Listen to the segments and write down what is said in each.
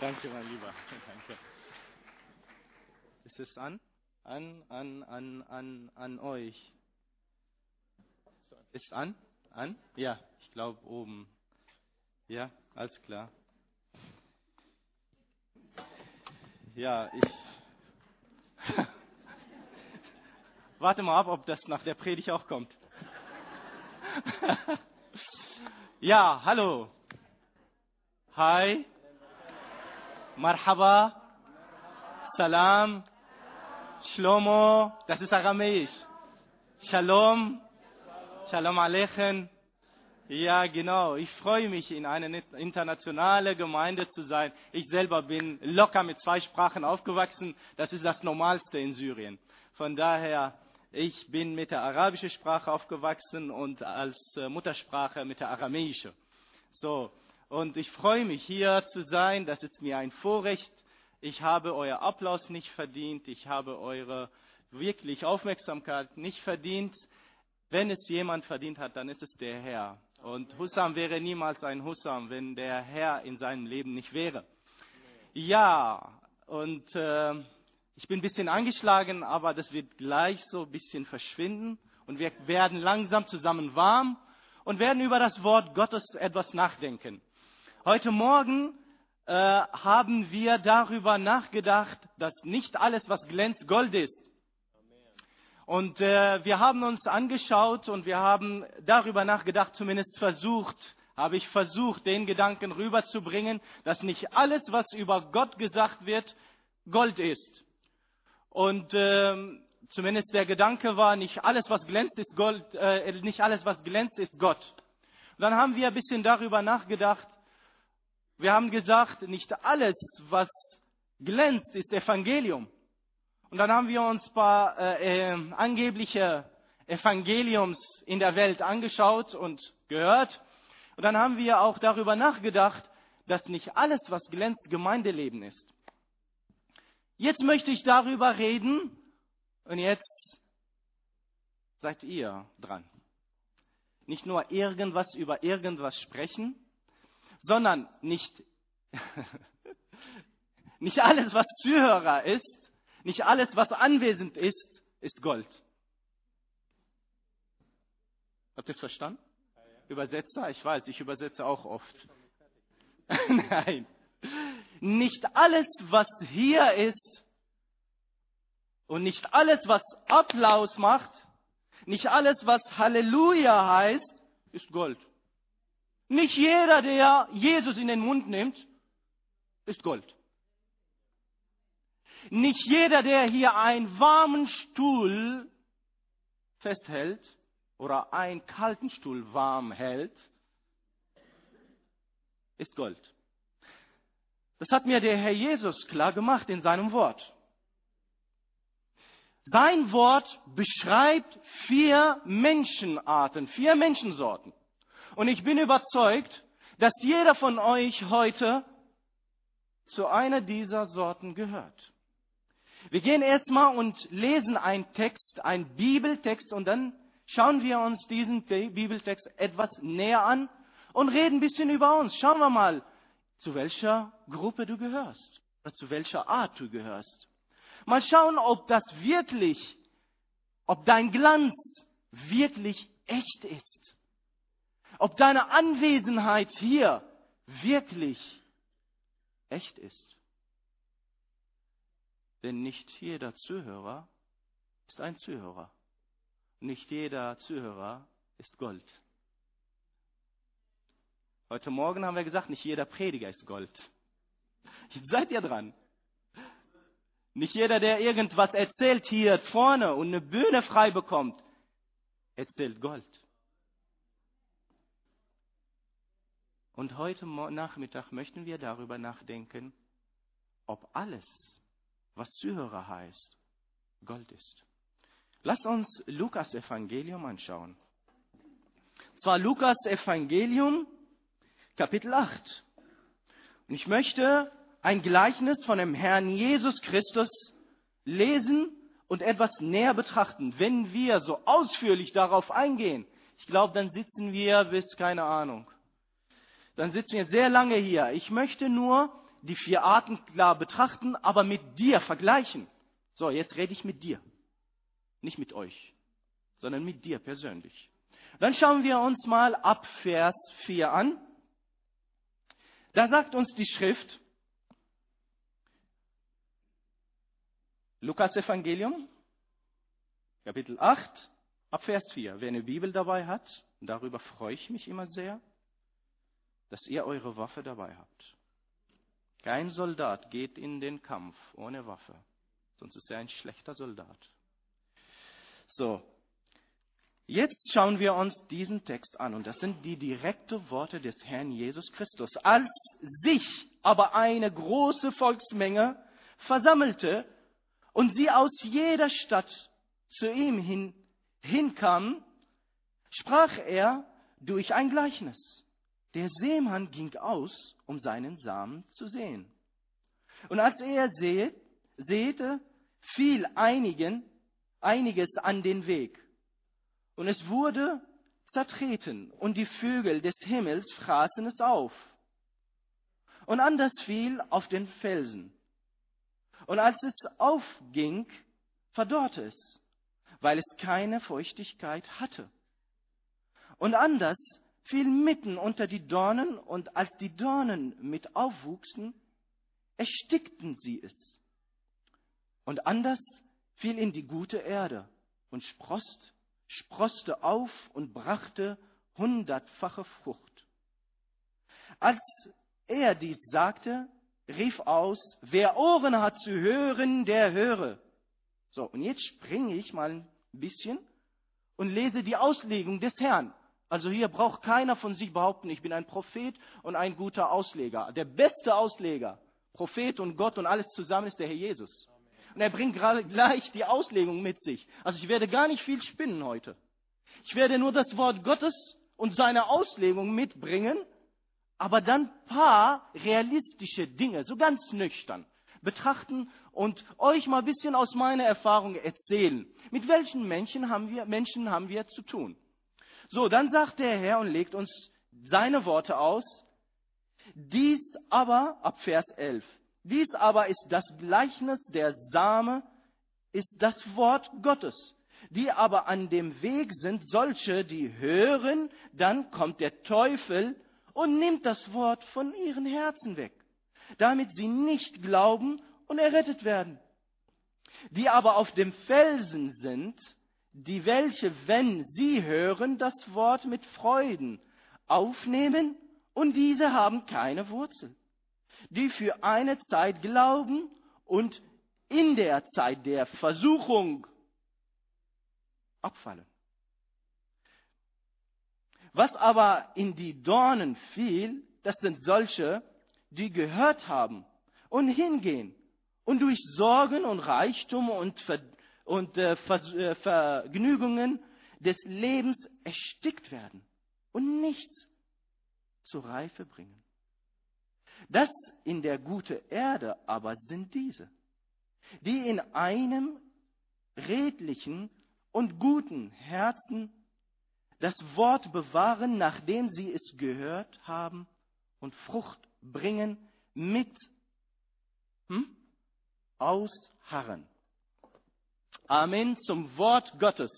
Danke, mein Lieber. Danke. Ist es an? An, an, an, an, an euch. Ist an? An? Ja, ich glaube oben. Ja, alles klar. Ja, ich. Warte mal ab, ob das nach der Predigt auch kommt. ja, hallo. Hi. Marhaba. Salam. Shlomo. Das ist aramäisch. Shalom. Shalom Aleichem. Ja, genau. Ich freue mich, in einer internationalen Gemeinde zu sein. Ich selber bin locker mit zwei Sprachen aufgewachsen. Das ist das Normalste in Syrien. Von daher, ich bin mit der arabischen Sprache aufgewachsen und als äh, Muttersprache mit der aramäischen. So. Und ich freue mich, hier zu sein. Das ist mir ein Vorrecht. Ich habe euer Applaus nicht verdient. Ich habe eure wirklich Aufmerksamkeit nicht verdient. Wenn es jemand verdient hat, dann ist es der Herr. Und Hussam wäre niemals ein Hussam, wenn der Herr in seinem Leben nicht wäre. Ja, und äh, ich bin ein bisschen angeschlagen, aber das wird gleich so ein bisschen verschwinden. Und wir werden langsam zusammen warm und werden über das Wort Gottes etwas nachdenken. Heute Morgen äh, haben wir darüber nachgedacht, dass nicht alles, was glänzt, Gold ist. Und äh, wir haben uns angeschaut und wir haben darüber nachgedacht, zumindest versucht, habe ich versucht, den Gedanken rüberzubringen, dass nicht alles, was über Gott gesagt wird, Gold ist. Und äh, zumindest der Gedanke war, nicht alles, was glänzt, ist Gold, äh, nicht alles, was glänzt, ist Gott. Dann haben wir ein bisschen darüber nachgedacht. Wir haben gesagt, nicht alles, was glänzt, ist Evangelium. Und dann haben wir uns ein paar äh, äh, angebliche Evangeliums in der Welt angeschaut und gehört. Und dann haben wir auch darüber nachgedacht, dass nicht alles, was glänzt, Gemeindeleben ist. Jetzt möchte ich darüber reden und jetzt seid ihr dran. Nicht nur irgendwas über irgendwas sprechen, sondern nicht, nicht alles, was Zuhörer ist, nicht alles, was anwesend ist, ist Gold. Habt ihr es verstanden? Übersetzer? Ich weiß, ich übersetze auch oft. Nein. Nicht alles, was hier ist und nicht alles, was Applaus macht, nicht alles, was Halleluja heißt, ist Gold. Nicht jeder, der Jesus in den Mund nimmt, ist Gold. Nicht jeder, der hier einen warmen Stuhl festhält oder einen kalten Stuhl warm hält, ist Gold. Das hat mir der Herr Jesus klar gemacht in seinem Wort. Sein Wort beschreibt vier Menschenarten, vier Menschensorten. Und ich bin überzeugt, dass jeder von euch heute zu einer dieser Sorten gehört. Wir gehen erstmal und lesen einen Text, einen Bibeltext und dann schauen wir uns diesen Bibeltext etwas näher an und reden ein bisschen über uns. Schauen wir mal, zu welcher Gruppe du gehörst oder zu welcher Art du gehörst. Mal schauen, ob das wirklich, ob dein Glanz wirklich echt ist. Ob deine Anwesenheit hier wirklich echt ist. Denn nicht jeder Zuhörer ist ein Zuhörer. Nicht jeder Zuhörer ist Gold. Heute Morgen haben wir gesagt, nicht jeder Prediger ist Gold. Jetzt seid ihr dran. Nicht jeder, der irgendwas erzählt hier vorne und eine Bühne frei bekommt, erzählt Gold. Und heute Nachmittag möchten wir darüber nachdenken, ob alles, was Zuhörer heißt, Gold ist. Lass uns Lukas Evangelium anschauen. Zwar Lukas Evangelium, Kapitel 8. Und ich möchte ein Gleichnis von dem Herrn Jesus Christus lesen und etwas näher betrachten. Wenn wir so ausführlich darauf eingehen, ich glaube, dann sitzen wir bis, keine Ahnung, dann sitzen wir sehr lange hier. Ich möchte nur die vier Arten klar betrachten, aber mit dir vergleichen. So, jetzt rede ich mit dir. Nicht mit euch, sondern mit dir persönlich. Dann schauen wir uns mal ab Vers 4 an. Da sagt uns die Schrift, Lukas Evangelium, Kapitel 8, ab Vers 4. Wer eine Bibel dabei hat, darüber freue ich mich immer sehr, dass ihr eure Waffe dabei habt. Kein Soldat geht in den Kampf ohne Waffe, sonst ist er ein schlechter Soldat. So, jetzt schauen wir uns diesen Text an und das sind die direkten Worte des Herrn Jesus Christus. Als sich aber eine große Volksmenge versammelte und sie aus jeder Stadt zu ihm hin, hinkamen, sprach er durch ein Gleichnis. Der Seemann ging aus, um seinen Samen zu sehen. Und als er säte, fiel einigen, einiges an den Weg. Und es wurde zertreten, und die Vögel des Himmels fraßen es auf. Und anders fiel auf den Felsen. Und als es aufging, verdorrte es, weil es keine Feuchtigkeit hatte. Und anders fiel mitten unter die Dornen, und als die Dornen mit aufwuchsen, erstickten sie es. Und anders fiel in die gute Erde und sprost, sproste auf und brachte hundertfache Frucht. Als er dies sagte, rief aus, wer Ohren hat zu hören, der höre. So, und jetzt springe ich mal ein bisschen und lese die Auslegung des Herrn. Also hier braucht keiner von sich behaupten, ich bin ein Prophet und ein guter Ausleger. Der beste Ausleger, Prophet und Gott und alles zusammen ist der Herr Jesus. Und er bringt gerade gleich die Auslegung mit sich. Also ich werde gar nicht viel spinnen heute. Ich werde nur das Wort Gottes und seine Auslegung mitbringen, aber dann paar realistische Dinge, so ganz nüchtern betrachten und euch mal ein bisschen aus meiner Erfahrung erzählen. Mit welchen Menschen haben wir, Menschen haben wir zu tun? So, dann sagt der Herr und legt uns seine Worte aus. Dies aber, ab Vers 11, dies aber ist das Gleichnis der Same, ist das Wort Gottes. Die aber an dem Weg sind solche, die hören, dann kommt der Teufel und nimmt das Wort von ihren Herzen weg, damit sie nicht glauben und errettet werden. Die aber auf dem Felsen sind, die welche, wenn sie hören, das Wort mit Freuden aufnehmen und diese haben keine Wurzel, die für eine Zeit glauben und in der Zeit der Versuchung abfallen. Was aber in die Dornen fiel, das sind solche, die gehört haben und hingehen und durch Sorgen und Reichtum und Ver und äh, äh, Vergnügungen des Lebens erstickt werden und nichts zur Reife bringen. Das in der gute Erde aber sind diese, die in einem redlichen und guten Herzen das Wort bewahren, nachdem sie es gehört haben und Frucht bringen mit hm, Ausharren. Amen zum Wort Gottes.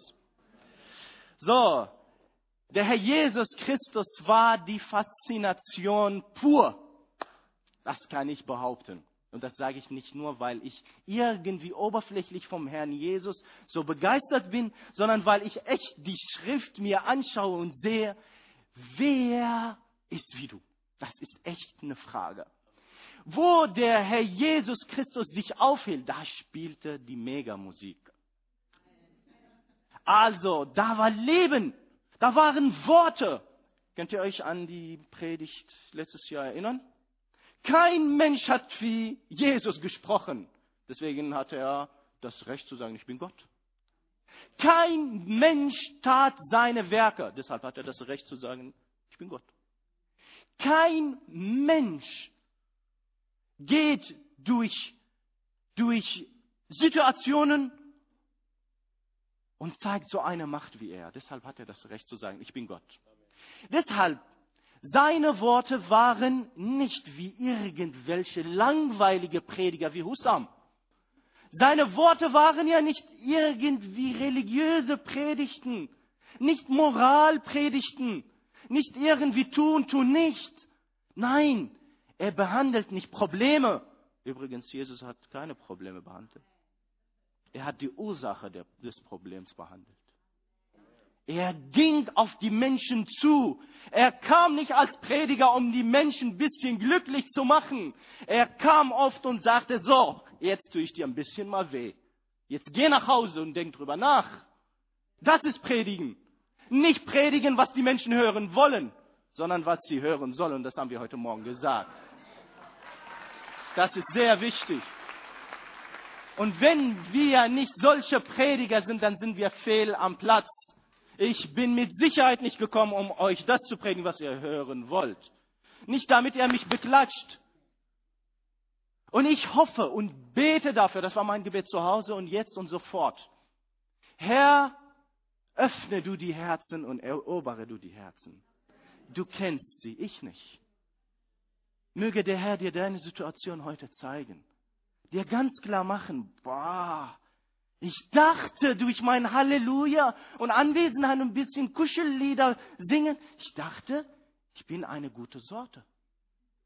So, der Herr Jesus Christus war die Faszination pur. Das kann ich behaupten. Und das sage ich nicht nur, weil ich irgendwie oberflächlich vom Herrn Jesus so begeistert bin, sondern weil ich echt die Schrift mir anschaue und sehe, wer ist wie du? Das ist echt eine Frage. Wo der Herr Jesus Christus sich aufhielt, da spielte die Megamusik. Also, da war Leben, da waren Worte. Könnt ihr euch an die Predigt letztes Jahr erinnern? Kein Mensch hat wie Jesus gesprochen. Deswegen hatte er das Recht zu sagen, ich bin Gott. Kein Mensch tat seine Werke. Deshalb hat er das Recht zu sagen, ich bin Gott. Kein Mensch geht durch, durch Situationen und zeigt so eine Macht wie er. Deshalb hat er das Recht zu sagen, ich bin Gott. Deshalb Seine Worte waren nicht wie irgendwelche langweilige Prediger wie Hussam. Seine Worte waren ja nicht irgendwie religiöse Predigten, nicht Moralpredigten, nicht irgendwie tun, tu nicht. Nein, er behandelt nicht Probleme. Übrigens, Jesus hat keine Probleme behandelt. Er hat die Ursache des Problems behandelt. Er ging auf die Menschen zu. Er kam nicht als Prediger, um die Menschen ein bisschen glücklich zu machen. Er kam oft und sagte, so, jetzt tue ich dir ein bisschen mal weh. Jetzt geh nach Hause und denk drüber nach. Das ist Predigen. Nicht predigen, was die Menschen hören wollen, sondern was sie hören sollen. Das haben wir heute Morgen gesagt. Das ist sehr wichtig. Und wenn wir nicht solche Prediger sind, dann sind wir fehl am Platz. Ich bin mit Sicherheit nicht gekommen, um euch das zu predigen, was ihr hören wollt. Nicht damit ihr mich beklatscht. Und ich hoffe und bete dafür, das war mein Gebet zu Hause und jetzt und sofort. Herr, öffne du die Herzen und erobere du die Herzen. Du kennst sie, ich nicht. Möge der Herr dir deine Situation heute zeigen. Dir ganz klar machen, boah, ich dachte durch mein Halleluja und Anwesenheit ein bisschen Kuschellieder singen, ich dachte, ich bin eine gute Sorte.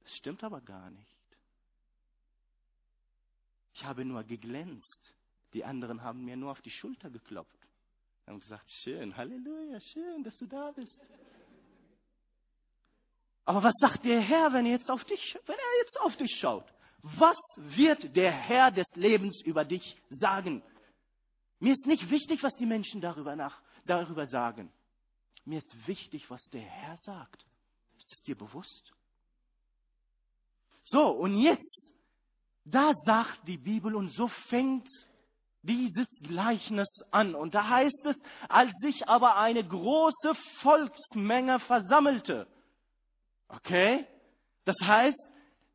Das stimmt aber gar nicht. Ich habe nur geglänzt. Die anderen haben mir nur auf die Schulter geklopft. Haben gesagt, schön, Halleluja, schön, dass du da bist. Aber was sagt der Herr, wenn er jetzt auf dich, wenn er jetzt auf dich schaut? Was wird der Herr des Lebens über dich sagen? Mir ist nicht wichtig, was die Menschen darüber, nach, darüber sagen. Mir ist wichtig, was der Herr sagt. Ist es dir bewusst? So, und jetzt, da sagt die Bibel, und so fängt dieses Gleichnis an. Und da heißt es, als sich aber eine große Volksmenge versammelte. Okay? Das heißt,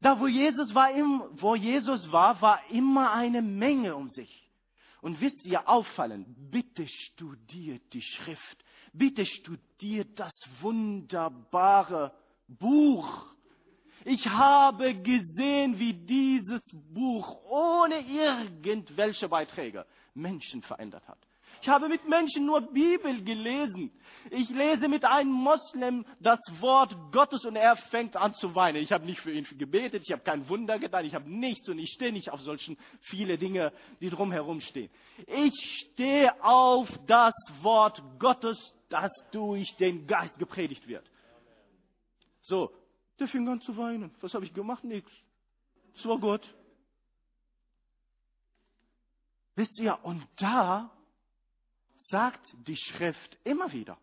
da wo Jesus war, wo Jesus war, war immer eine Menge um sich. Und wisst ihr, auffallen, bitte studiert die Schrift, bitte studiert das wunderbare Buch. Ich habe gesehen, wie dieses Buch ohne irgendwelche Beiträge Menschen verändert hat. Ich habe mit Menschen nur Bibel gelesen. Ich lese mit einem Moslem das Wort Gottes und er fängt an zu weinen. Ich habe nicht für ihn gebetet, ich habe kein Wunder getan, ich habe nichts und ich stehe nicht auf solchen viele Dinge, die drumherum stehen. Ich stehe auf das Wort Gottes, das durch den Geist gepredigt wird. So, der fing an zu weinen. Was habe ich gemacht? Nichts. Es war Gott. Wisst ihr, und da sagt die Schrift immer wieder,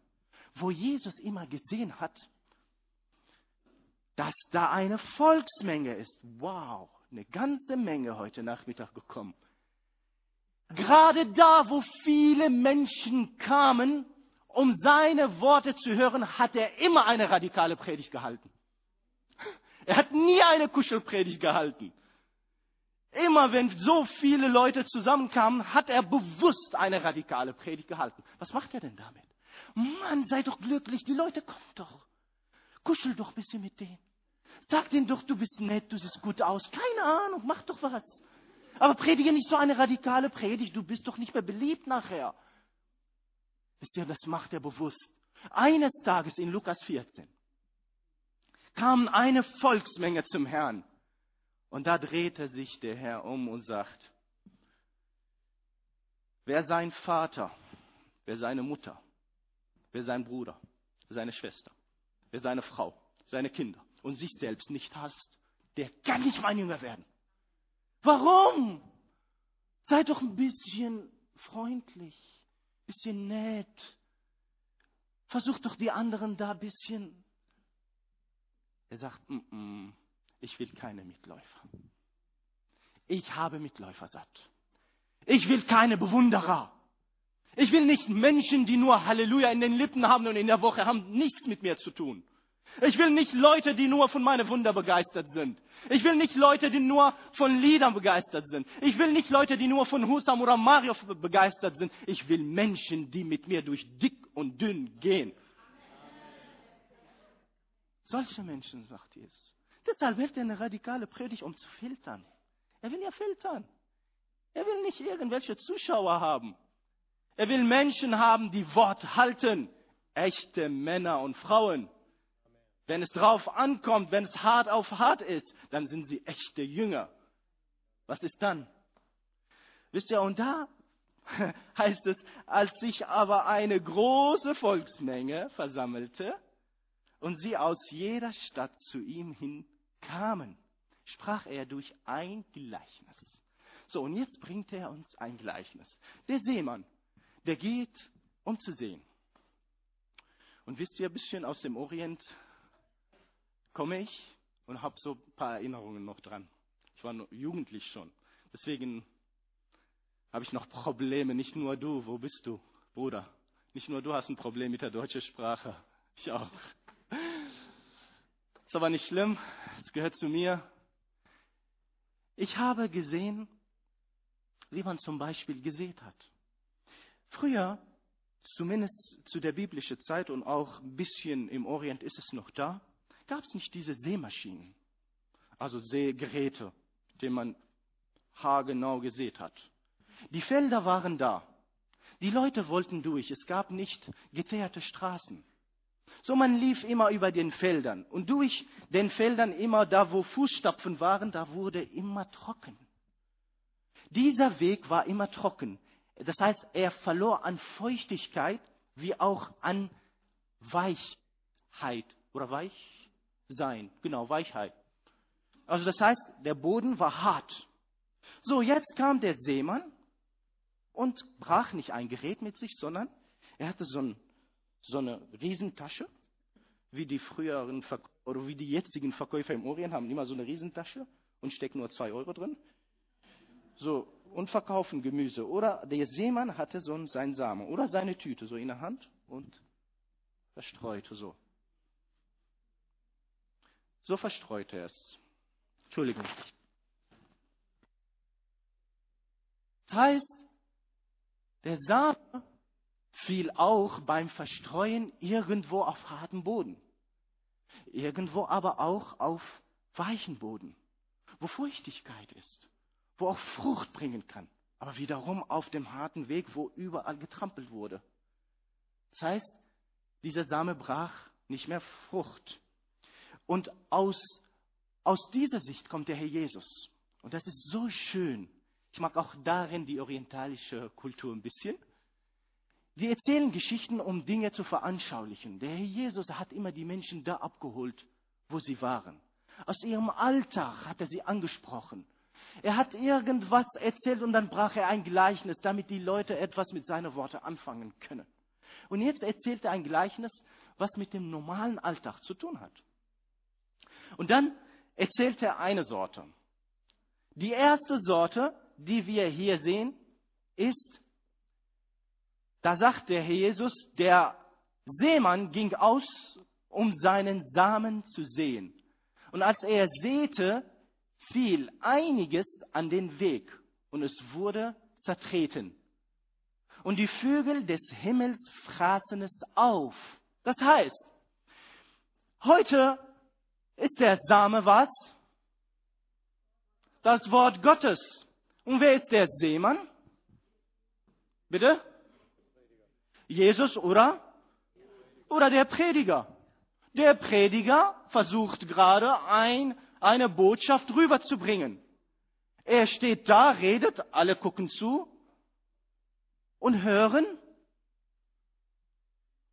wo Jesus immer gesehen hat, dass da eine Volksmenge ist. Wow, eine ganze Menge heute Nachmittag gekommen. Gerade da, wo viele Menschen kamen, um seine Worte zu hören, hat er immer eine radikale Predigt gehalten. Er hat nie eine Kuschelpredigt gehalten. Immer wenn so viele Leute zusammenkamen, hat er bewusst eine radikale Predigt gehalten. Was macht er denn damit? Mann, sei doch glücklich, die Leute kommen doch. Kuschel doch ein bisschen mit denen. Sag denen doch, du bist nett, du siehst gut aus. Keine Ahnung, mach doch was. Aber predige nicht so eine radikale Predigt, du bist doch nicht mehr beliebt nachher. Wisst ihr, das macht er bewusst. Eines Tages in Lukas 14 kam eine Volksmenge zum Herrn und da drehte sich der Herr um und sagt, wer sein Vater, wer seine Mutter, wer sein Bruder, seine Schwester, wer seine Frau, seine Kinder und sich selbst nicht hasst, der kann nicht mein Jünger werden. Warum? Sei doch ein bisschen freundlich, ein bisschen nett. Versuch doch die anderen da ein bisschen. Er sagt, mm -mm, ich will keine Mitläufer. Ich habe Mitläufer satt. Ich will keine Bewunderer. Ich will nicht Menschen, die nur Halleluja in den Lippen haben und in der Woche haben nichts mit mir zu tun. Ich will nicht Leute, die nur von meinen Wunder begeistert sind. Ich will nicht Leute, die nur von Liedern begeistert sind. Ich will nicht Leute, die nur von Husam oder Mario begeistert sind. Ich will Menschen, die mit mir durch dick und dünn gehen. Solche Menschen, sagt Jesus. Deshalb hält er eine radikale Predigt, um zu filtern. Er will ja filtern. Er will nicht irgendwelche Zuschauer haben. Er will Menschen haben, die Wort halten. Echte Männer und Frauen. Wenn es drauf ankommt, wenn es hart auf hart ist, dann sind sie echte Jünger. Was ist dann? Wisst ihr, und da heißt es, als sich aber eine große Volksmenge versammelte und sie aus jeder Stadt zu ihm hin kamen, sprach er durch ein Gleichnis. So, und jetzt bringt er uns ein Gleichnis. Der Seemann, der geht, um zu sehen. Und wisst ihr, ein bisschen aus dem Orient komme ich und habe so ein paar Erinnerungen noch dran. Ich war jugendlich schon. Deswegen habe ich noch Probleme. Nicht nur du. Wo bist du, Bruder? Nicht nur du hast ein Problem mit der deutschen Sprache. Ich auch. Ist aber nicht schlimm. Es gehört zu mir. Ich habe gesehen, wie man zum Beispiel gesät hat. Früher, zumindest zu der biblischen Zeit und auch ein bisschen im Orient ist es noch da, gab es nicht diese Seemaschinen, also Seegeräte, mit denen man haargenau gesät hat. Die Felder waren da. Die Leute wollten durch. Es gab nicht geteerte Straßen. So man lief immer über den Feldern. Und durch den Feldern immer da, wo Fußstapfen waren, da wurde immer trocken. Dieser Weg war immer trocken. Das heißt, er verlor an Feuchtigkeit wie auch an Weichheit oder Weichsein. Genau, Weichheit. Also das heißt, der Boden war hart. So, jetzt kam der Seemann und brach nicht ein Gerät mit sich, sondern er hatte so, ein, so eine Riesentasche, wie die früheren Verk oder wie die jetzigen Verkäufer im Orient haben immer so eine Riesentasche und stecken nur zwei Euro drin. So, und verkaufen Gemüse. Oder der Seemann hatte so seinen Samen oder seine Tüte so in der Hand und verstreute so. So verstreute er es. Entschuldigung. Das heißt, der Same fiel auch beim Verstreuen irgendwo auf harten Boden. Irgendwo aber auch auf weichen Boden, wo Feuchtigkeit ist wo auch Frucht bringen kann, aber wiederum auf dem harten Weg, wo überall getrampelt wurde. Das heißt, dieser Same brach nicht mehr Frucht. Und aus, aus dieser Sicht kommt der Herr Jesus. Und das ist so schön. Ich mag auch darin die orientalische Kultur ein bisschen. Sie erzählen Geschichten, um Dinge zu veranschaulichen. Der Herr Jesus hat immer die Menschen da abgeholt, wo sie waren. Aus ihrem Alltag hat er sie angesprochen. Er hat irgendwas erzählt und dann brach er ein Gleichnis, damit die Leute etwas mit seinen Worten anfangen können. Und jetzt erzählt er ein Gleichnis, was mit dem normalen Alltag zu tun hat. Und dann erzählt er eine Sorte. Die erste Sorte, die wir hier sehen, ist, da sagt der Herr Jesus, der Seemann ging aus, um seinen Samen zu sehen. Und als er säte, fiel einiges an den Weg und es wurde zertreten. Und die Vögel des Himmels fraßen es auf. Das heißt, heute ist der Same was? Das Wort Gottes. Und wer ist der Seemann? Bitte? Jesus oder? Oder der Prediger. Der Prediger versucht gerade ein eine Botschaft rüberzubringen. Er steht da, redet, alle gucken zu und hören.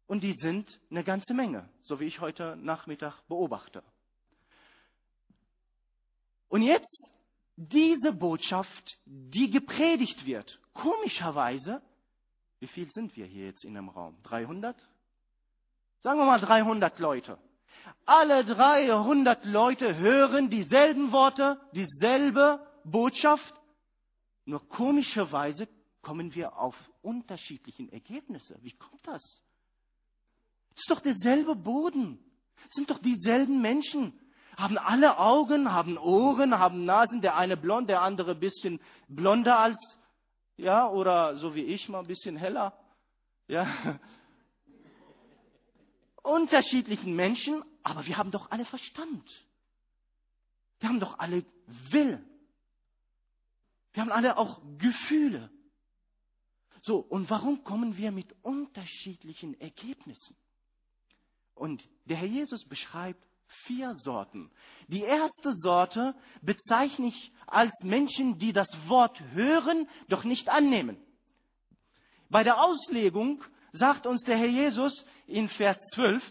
Und die sind eine ganze Menge, so wie ich heute Nachmittag beobachte. Und jetzt diese Botschaft, die gepredigt wird, komischerweise, wie viel sind wir hier jetzt in dem Raum? 300? Sagen wir mal 300 Leute. Alle 300 Leute hören dieselben Worte, dieselbe Botschaft. Nur komischerweise kommen wir auf unterschiedliche Ergebnisse. Wie kommt das? Es ist doch derselbe Boden. Es sind doch dieselben Menschen. Haben alle Augen, haben Ohren, haben Nasen. Der eine blond, der andere ein bisschen blonder als, ja, oder so wie ich mal ein bisschen heller. Ja. Unterschiedlichen Menschen, Aber wir haben doch alle Verstand. Wir haben doch alle Willen. Wir haben alle auch Gefühle. So, und warum kommen wir mit unterschiedlichen Ergebnissen? Und der Herr Jesus beschreibt vier Sorten. Die erste Sorte bezeichne ich als Menschen, die das Wort hören, doch nicht annehmen. Bei der Auslegung sagt uns der Herr Jesus in Vers 12,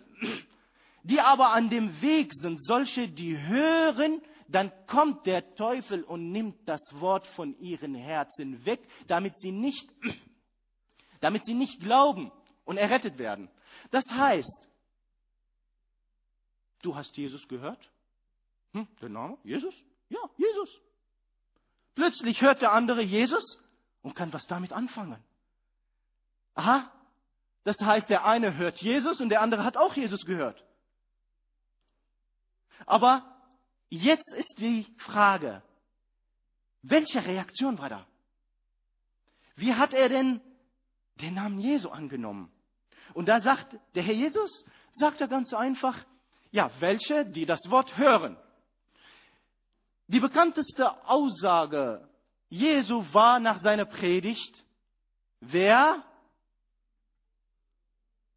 die aber an dem Weg sind, solche, die hören, dann kommt der Teufel und nimmt das Wort von ihren Herzen weg, damit sie nicht, damit sie nicht glauben und errettet werden. Das heißt, du hast Jesus gehört? Hm, der Name? Jesus? Ja, Jesus. Plötzlich hört der andere Jesus und kann was damit anfangen. Aha, das heißt, der eine hört Jesus und der andere hat auch Jesus gehört. Aber Jetzt ist die Frage, welche Reaktion war da? Wie hat er denn den Namen Jesu angenommen? Und da sagt der Herr Jesus, sagt er ganz einfach, ja, welche, die das Wort hören. Die bekannteste Aussage Jesu war nach seiner Predigt, wer?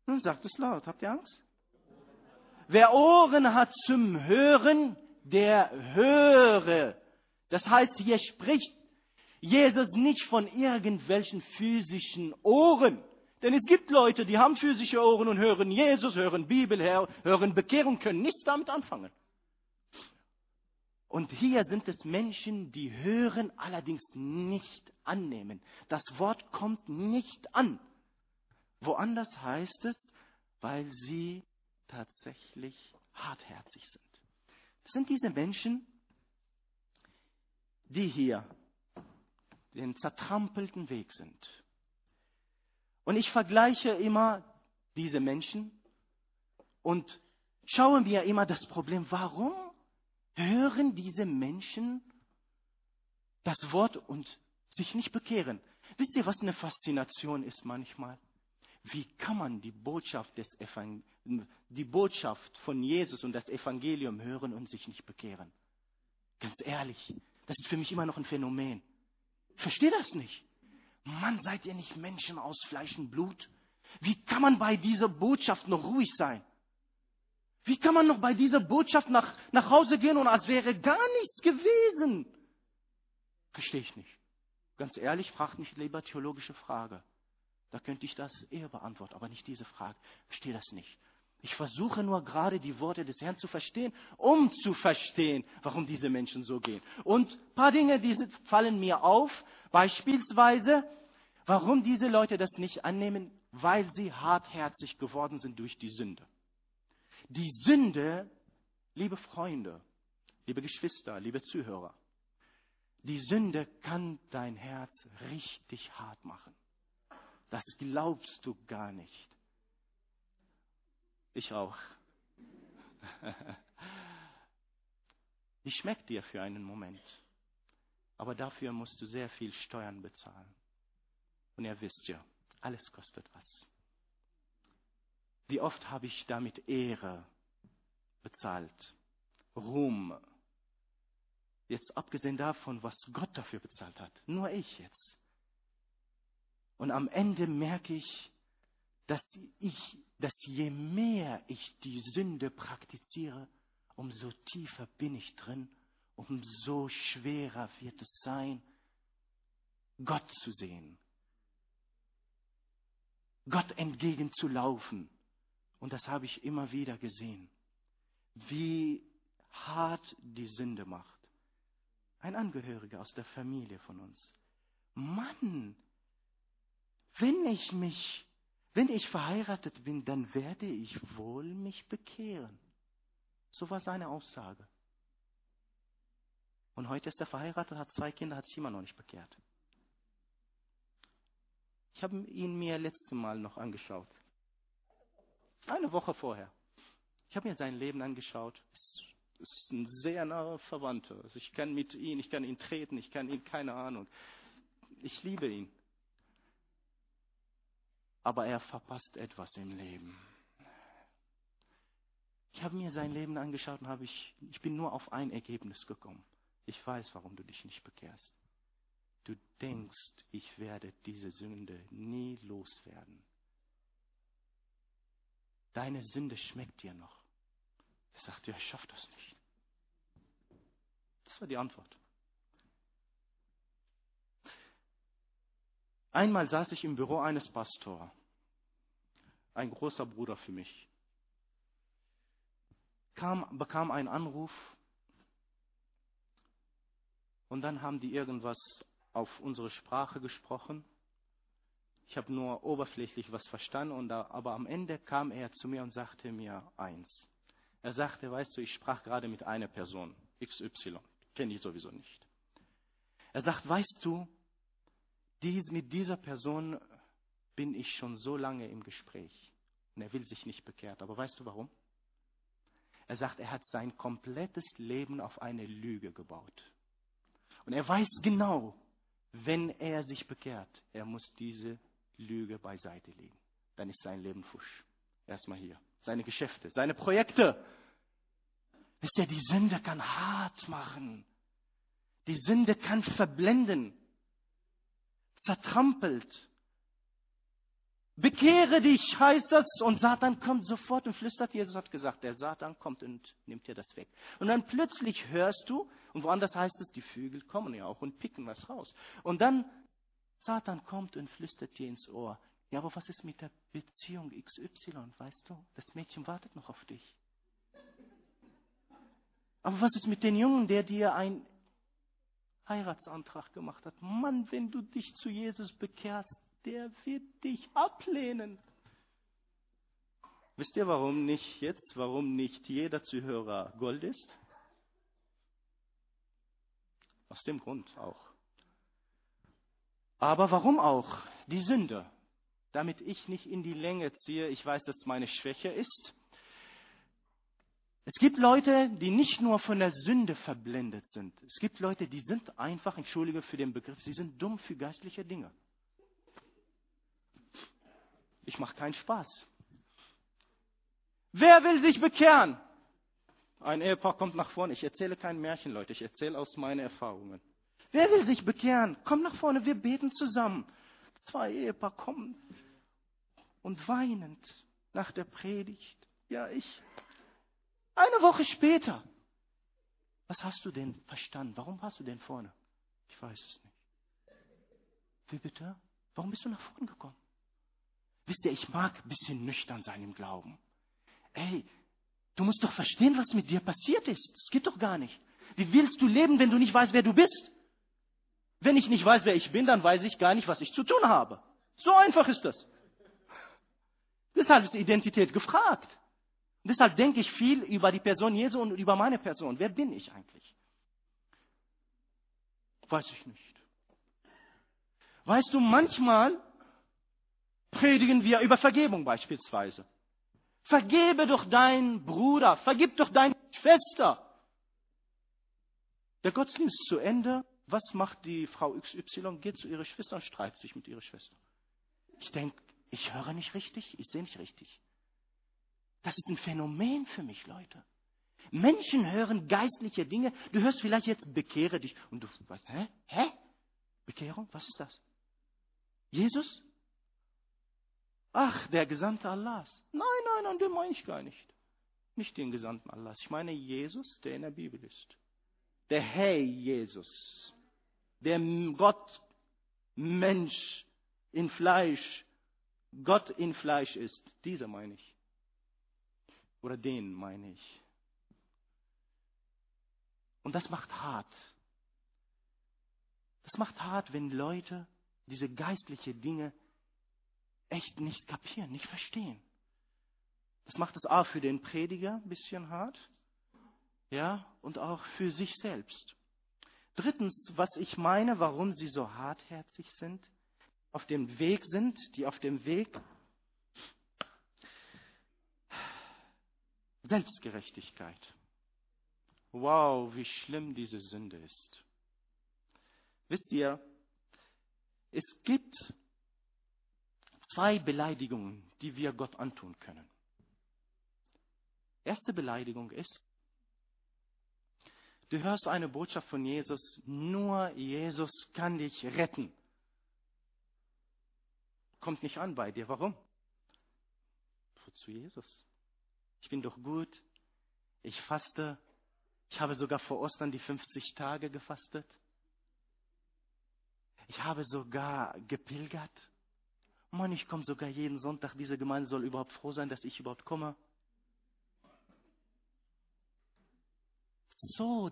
Nun sagt es laut, habt ihr Angst? Wer Ohren hat zum Hören, der höre. Das heißt, hier spricht Jesus nicht von irgendwelchen physischen Ohren. Denn es gibt Leute, die haben physische Ohren und hören Jesus, hören Bibel, hören Bekehrung, können nichts damit anfangen. Und hier sind es Menschen, die hören, allerdings nicht annehmen. Das Wort kommt nicht an. Woanders heißt es, weil sie tatsächlich hartherzig sind. Das sind diese Menschen, die hier den zertrampelten Weg sind. Und ich vergleiche immer diese Menschen und schaue mir immer das Problem, warum hören diese Menschen das Wort und sich nicht bekehren? Wisst ihr, was eine Faszination ist manchmal? Wie kann man die Botschaft, des die Botschaft von Jesus und das Evangelium hören und sich nicht bekehren? Ganz ehrlich, das ist für mich immer noch ein Phänomen. Ich verstehe das nicht. Mann, seid ihr nicht Menschen aus Fleisch und Blut? Wie kann man bei dieser Botschaft noch ruhig sein? Wie kann man noch bei dieser Botschaft nach, nach Hause gehen und als wäre gar nichts gewesen? Verstehe ich nicht. Ganz ehrlich, fragt mich lieber theologische Frage. Da könnte ich das eher beantworten, aber nicht diese Frage. Verstehe das nicht. Ich versuche nur gerade die Worte des Herrn zu verstehen, um zu verstehen, warum diese Menschen so gehen. Und ein paar Dinge, die fallen mir auf. Beispielsweise, warum diese Leute das nicht annehmen, weil sie hartherzig geworden sind durch die Sünde. Die Sünde, liebe Freunde, liebe Geschwister, liebe Zuhörer, die Sünde kann dein Herz richtig hart machen. Das glaubst du gar nicht. Ich auch. Die schmeckt dir für einen Moment. Aber dafür musst du sehr viel Steuern bezahlen. Und ihr wisst ja, alles kostet was. Wie oft habe ich damit Ehre bezahlt, Ruhm. Jetzt abgesehen davon, was Gott dafür bezahlt hat. Nur ich jetzt. Und am Ende merke ich, dass ich, dass je mehr ich die Sünde praktiziere, umso tiefer bin ich drin, umso schwerer wird es sein, Gott zu sehen, Gott entgegenzulaufen. Und das habe ich immer wieder gesehen, wie hart die Sünde macht. Ein Angehöriger aus der Familie von uns. Mann, wenn ich mich, wenn ich verheiratet bin, dann werde ich wohl mich bekehren. So war seine Aussage. Und heute ist er verheiratet, hat zwei Kinder, hat sich immer noch nicht bekehrt. Ich habe ihn mir letztes Mal noch angeschaut. Eine Woche vorher. Ich habe mir sein Leben angeschaut. Es ist ein sehr naher Verwandter. Also ich kann mit ihm, ich kann ihn treten, ich kann ihn, keine Ahnung. Ich liebe ihn aber er verpasst etwas im Leben. Ich habe mir sein Leben angeschaut und habe ich, ich bin nur auf ein Ergebnis gekommen. Ich weiß, warum du dich nicht bekehrst. Du denkst, ich werde diese Sünde nie loswerden. Deine Sünde schmeckt dir noch. Er sagt, ja, ich schaffe das nicht. Das war die Antwort. Einmal saß ich im Büro eines Pastors, ein großer Bruder für mich, kam, bekam einen Anruf und dann haben die irgendwas auf unsere Sprache gesprochen. Ich habe nur oberflächlich was verstanden, und da, aber am Ende kam er zu mir und sagte mir eins. Er sagte, weißt du, ich sprach gerade mit einer Person, XY, kenne ich sowieso nicht. Er sagt, weißt du, dies, mit dieser Person bin ich schon so lange im Gespräch. Und er will sich nicht bekehrt. Aber weißt du warum? Er sagt, er hat sein komplettes Leben auf eine Lüge gebaut. Und er weiß genau, wenn er sich bekehrt, er muss diese Lüge beiseite legen. Dann ist sein Leben fusch. Erstmal hier. Seine Geschäfte, seine Projekte. Wisst ihr, die Sünde kann hart machen. Die Sünde kann verblenden vertrampelt. Bekehre dich, heißt das. Und Satan kommt sofort und flüstert. Jesus hat gesagt, der Satan kommt und nimmt dir das weg. Und dann plötzlich hörst du, und woanders heißt es, die Vögel kommen ja auch und picken was raus. Und dann Satan kommt und flüstert dir ins Ohr. Ja, aber was ist mit der Beziehung XY? Weißt du, das Mädchen wartet noch auf dich. Aber was ist mit dem Jungen, der dir ein Heiratsantrag gemacht hat. Mann, wenn du dich zu Jesus bekehrst, der wird dich ablehnen. Wisst ihr, warum nicht jetzt, warum nicht jeder Zuhörer Gold ist? Aus dem Grund auch. Aber warum auch? Die Sünde. Damit ich nicht in die Länge ziehe, ich weiß, dass meine Schwäche ist. Es gibt Leute, die nicht nur von der Sünde verblendet sind. Es gibt Leute, die sind einfach, entschuldige für den Begriff, sie sind dumm für geistliche Dinge. Ich mache keinen Spaß. Wer will sich bekehren? Ein Ehepaar kommt nach vorne. Ich erzähle kein Märchen, Leute. Ich erzähle aus meinen Erfahrungen. Wer will sich bekehren? Komm nach vorne. Wir beten zusammen. Zwei Ehepaar kommen und weinend nach der Predigt. Ja, ich eine Woche später. Was hast du denn verstanden? Warum hast du denn vorne? Ich weiß es nicht. Wie bitte? Warum bist du nach vorne gekommen? Wisst ihr, ich mag ein bisschen nüchtern sein im Glauben. Ey, du musst doch verstehen, was mit dir passiert ist. Das geht doch gar nicht. Wie willst du leben, wenn du nicht weißt, wer du bist? Wenn ich nicht weiß, wer ich bin, dann weiß ich gar nicht, was ich zu tun habe. So einfach ist das. Deshalb ist Identität gefragt. Und deshalb denke ich viel über die Person Jesu und über meine Person. Wer bin ich eigentlich? Weiß ich nicht. Weißt du, manchmal predigen wir über Vergebung beispielsweise. Vergebe doch deinen Bruder, vergib doch deine Schwester. Der Gottesdienst ist zu Ende. Was macht die Frau XY? Geht zu ihrer Schwester und streitet sich mit ihrer Schwester. Ich denke, ich höre nicht richtig, ich sehe nicht richtig. Das ist ein Phänomen für mich, Leute. Menschen hören geistliche Dinge. Du hörst vielleicht jetzt, bekehre dich. Und du weißt, hä? Hä? Bekehrung? Was ist das? Jesus? Ach, der Gesandte Allahs. Nein, nein, nein, den meine ich gar nicht. Nicht den Gesandten Allahs. Ich meine Jesus, der in der Bibel ist. Der Herr Jesus. Der Gott, Mensch in Fleisch, Gott in Fleisch ist. Dieser meine ich. Oder den meine ich. Und das macht hart. Das macht hart, wenn Leute diese geistliche Dinge echt nicht kapieren, nicht verstehen. Das macht es auch für den Prediger ein bisschen hart, ja, und auch für sich selbst. Drittens, was ich meine, warum sie so hartherzig sind, auf dem Weg sind, die auf dem Weg Selbstgerechtigkeit. Wow, wie schlimm diese Sünde ist. Wisst ihr, es gibt zwei Beleidigungen, die wir Gott antun können. Erste Beleidigung ist, du hörst eine Botschaft von Jesus, nur Jesus kann dich retten. Kommt nicht an bei dir. Warum? Wozu Jesus? Ich bin doch gut. Ich faste. Ich habe sogar vor Ostern die 50 Tage gefastet. Ich habe sogar gepilgert. Mann, ich komme sogar jeden Sonntag. Diese Gemeinde soll überhaupt froh sein, dass ich überhaupt komme. So,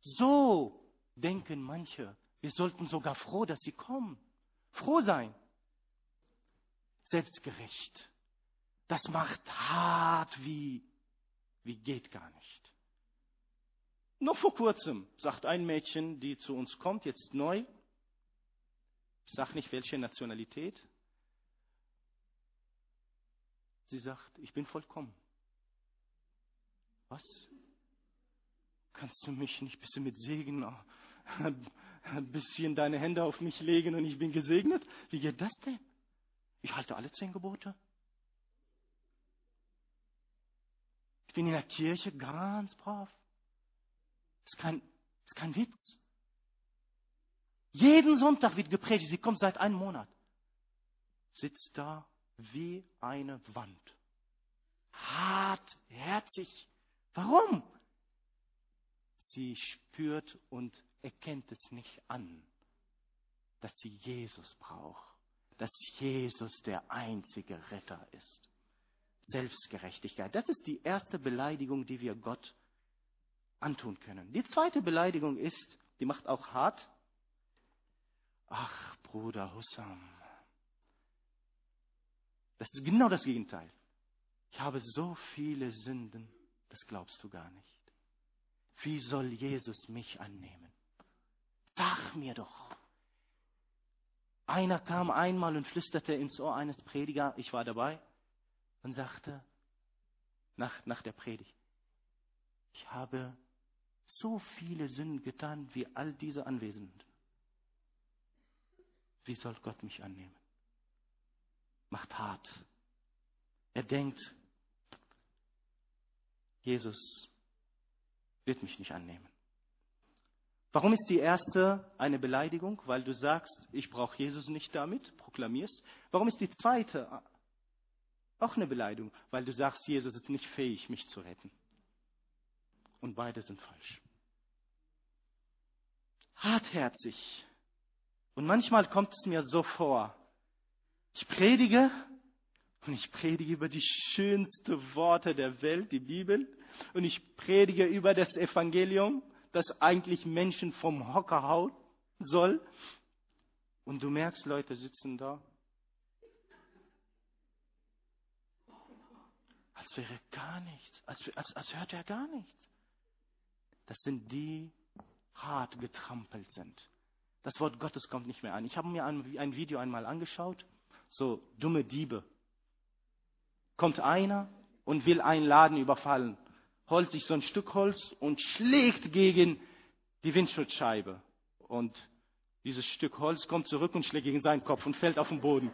so denken manche. Wir sollten sogar froh, dass sie kommen. Froh sein. Selbstgerecht. Das macht hart wie, wie geht gar nicht. Noch vor kurzem sagt ein Mädchen, die zu uns kommt, jetzt neu, ich sage nicht welche Nationalität, sie sagt, ich bin vollkommen. Was? Kannst du mich nicht ein bisschen mit Segen, ein bisschen deine Hände auf mich legen und ich bin gesegnet? Wie geht das denn? Ich halte alle zehn Gebote. Bin in der Kirche ganz brav. Das ist kein, das ist kein Witz. Jeden Sonntag wird gepredigt. Sie kommt seit einem Monat. Sitzt da wie eine Wand. Hartherzig. Warum? Sie spürt und erkennt es nicht an, dass sie Jesus braucht, dass Jesus der einzige Retter ist. Selbstgerechtigkeit. Das ist die erste Beleidigung, die wir Gott antun können. Die zweite Beleidigung ist, die macht auch hart. Ach, Bruder Hussam. Das ist genau das Gegenteil. Ich habe so viele Sünden, das glaubst du gar nicht. Wie soll Jesus mich annehmen? Sag mir doch. Einer kam einmal und flüsterte ins Ohr eines Prediger, ich war dabei, und sagte nach, nach der Predigt, ich habe so viele Sünden getan wie all diese Anwesenden. Wie soll Gott mich annehmen? Macht hart. Er denkt, Jesus wird mich nicht annehmen. Warum ist die erste eine Beleidigung? Weil du sagst, ich brauche Jesus nicht damit, proklamierst. Warum ist die zweite auch eine Beleidigung? Weil du sagst, Jesus ist nicht fähig, mich zu retten. Und beide sind falsch. Hartherzig. Und manchmal kommt es mir so vor, ich predige und ich predige über die schönsten Worte der Welt, die Bibel, und ich predige über das Evangelium das eigentlich Menschen vom Hocker haut soll. Und du merkst, Leute sitzen da. Als wäre gar nichts, als, als, als hört er gar nichts. Das sind die, hart getrampelt sind. Das Wort Gottes kommt nicht mehr an. Ich habe mir ein, ein Video einmal angeschaut, so dumme Diebe. Kommt einer und will einen Laden überfallen holt sich so ein Stück Holz und schlägt gegen die Windschutzscheibe. Und dieses Stück Holz kommt zurück und schlägt gegen seinen Kopf und fällt auf den Boden.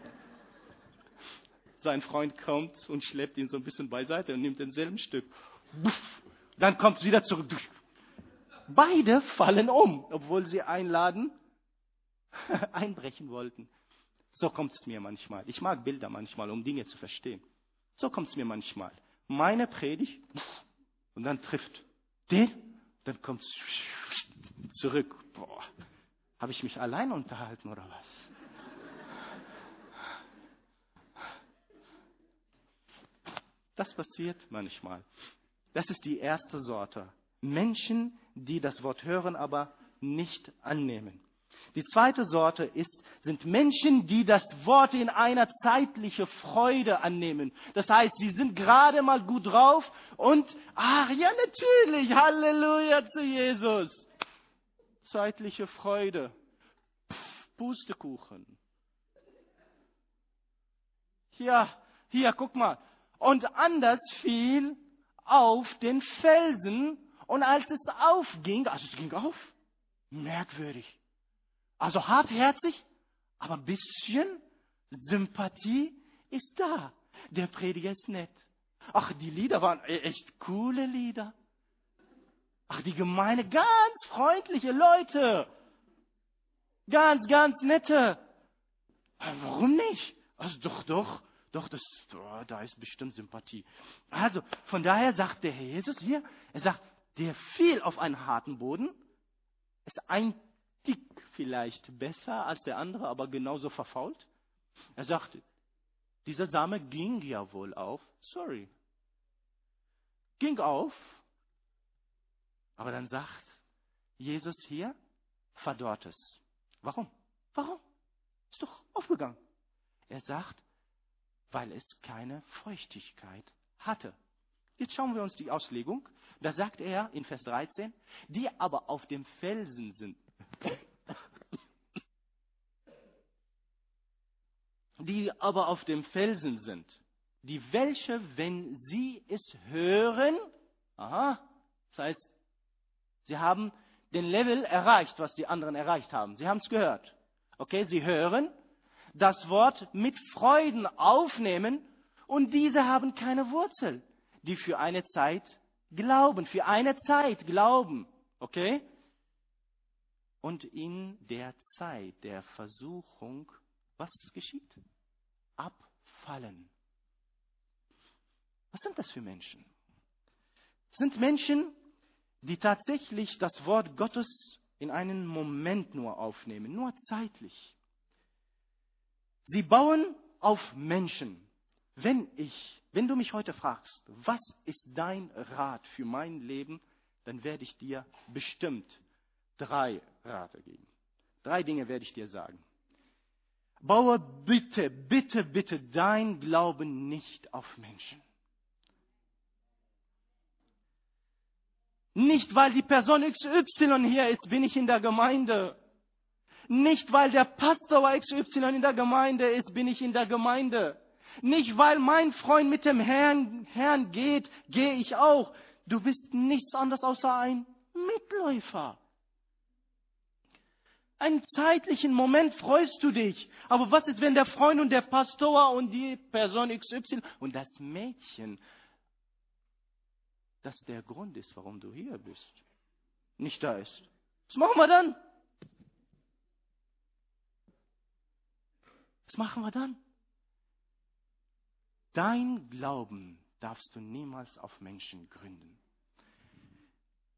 Sein Freund kommt und schleppt ihn so ein bisschen beiseite und nimmt denselben Stück. Dann kommt es wieder zurück. Beide fallen um, obwohl sie einladen, einbrechen wollten. So kommt es mir manchmal. Ich mag Bilder manchmal, um Dinge zu verstehen. So kommt es mir manchmal. Meine Predigt, und dann trifft den, dann kommt es zurück. Boah, habe ich mich allein unterhalten oder was? Das passiert manchmal. Das ist die erste Sorte. Menschen, die das Wort hören, aber nicht annehmen. Die zweite Sorte ist, sind Menschen, die das Wort in einer zeitlichen Freude annehmen. Das heißt, sie sind gerade mal gut drauf und, ach ja, natürlich, Halleluja zu Jesus. Zeitliche Freude. Pff, Pustekuchen. Ja, hier, guck mal. Und anders fiel auf den Felsen und als es aufging, also es ging auf, merkwürdig. Also hartherzig, aber ein bisschen Sympathie ist da. Der Prediger ist nett. Ach, die Lieder waren e- echt coole Lieder. Ach, die Gemeinde, ganz freundliche Leute. Ganz, ganz nette. Warum nicht? Also doch, doch, doch, das, oh, da ist bestimmt Sympathie. Also, von daher sagt der Herr Jesus hier, er sagt, der fiel auf einen harten Boden, ist ein Tick vielleicht besser als der andere, aber genauso verfault. Er sagt, dieser Same ging ja wohl auf, sorry, ging auf, aber dann sagt Jesus hier, verdorrt es. Warum? Warum? Ist doch aufgegangen. Er sagt, weil es keine Feuchtigkeit hatte. Jetzt schauen wir uns die Auslegung. Da sagt er in Vers 13, die aber auf dem Felsen sind. Die aber auf dem Felsen sind, die welche, wenn sie es hören, aha, das heißt, sie haben den Level erreicht, was die anderen erreicht haben. Sie haben es gehört. Okay, sie hören, das Wort mit Freuden aufnehmen und diese haben keine Wurzel, die für eine Zeit glauben, für eine Zeit glauben. Okay? Und in der Zeit der Versuchung, was geschieht? Abfallen. Was sind das für Menschen? Das sind Menschen, die tatsächlich das Wort Gottes in einen Moment nur aufnehmen, nur zeitlich. Sie bauen auf Menschen. Wenn ich, wenn du mich heute fragst, was ist dein Rat für mein Leben, dann werde ich dir bestimmt drei Rate geben. Drei Dinge werde ich dir sagen. Baue bitte, bitte, bitte dein Glauben nicht auf Menschen. Nicht weil die Person XY hier ist, bin ich in der Gemeinde. Nicht weil der Pastor XY in der Gemeinde ist, bin ich in der Gemeinde. Nicht weil mein Freund mit dem Herrn, Herrn geht, gehe ich auch. Du bist nichts anderes außer ein Mitläufer. Einen zeitlichen Moment freust du dich. Aber was ist, wenn der Freund und der Pastor und die Person XY und das Mädchen das der Grund ist, warum du hier bist, nicht da ist. Was machen wir dann? Was machen wir dann? Dein Glauben darfst du niemals auf Menschen gründen.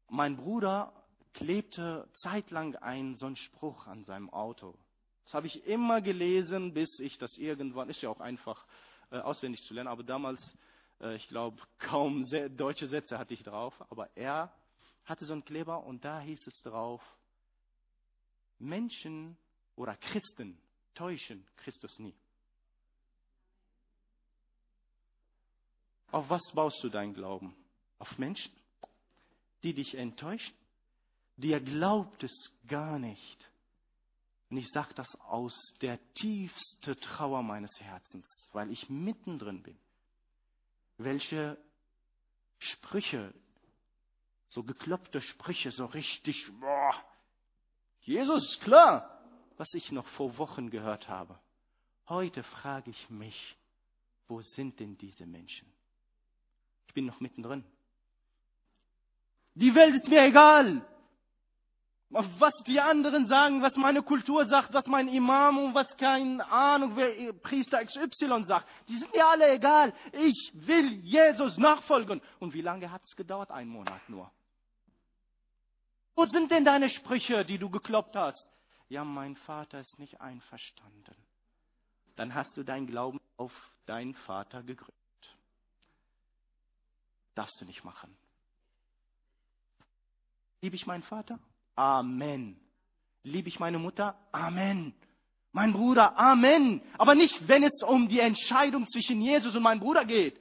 Mein Bruder klebte zeitlang einen so einen Spruch an seinem Auto. Das habe ich immer gelesen, bis ich das irgendwann, ist ja auch einfach äh, auswendig zu lernen, aber damals äh, ich glaube, kaum deutsche Sätze hatte ich drauf, aber er hatte so einen Kleber und da hieß es drauf, Menschen oder Christen täuschen Christus nie. Auf was baust du deinen Glauben? Auf Menschen, die dich enttäuschen? Dir glaubt es gar nicht. Und ich sage das aus der tiefsten Trauer meines Herzens, weil ich mittendrin bin welche Sprüche, so gekloppte Sprüche, so richtig, boah, Jesus, klar, was ich noch vor Wochen gehört habe. Heute frage ich mich, wo sind denn diese Menschen? Ich bin noch mittendrin. Die Welt ist mir egal was die anderen sagen, was meine Kultur sagt, was mein Imam und was keine Ahnung, wer Priester XY sagt. Die sind mir alle egal. Ich will Jesus nachfolgen. Und wie lange hat es gedauert? Ein Monat nur. Wo sind denn deine Sprüche, die du gekloppt hast? Ja, mein Vater ist nicht einverstanden. Dann hast du dein Glauben auf deinen Vater gegründet. Darfst du nicht machen. Liebe ich meinen Vater? Amen. Liebe ich meine Mutter? Amen. Mein Bruder? Amen. Aber nicht, wenn es um die Entscheidung zwischen Jesus und meinem Bruder geht.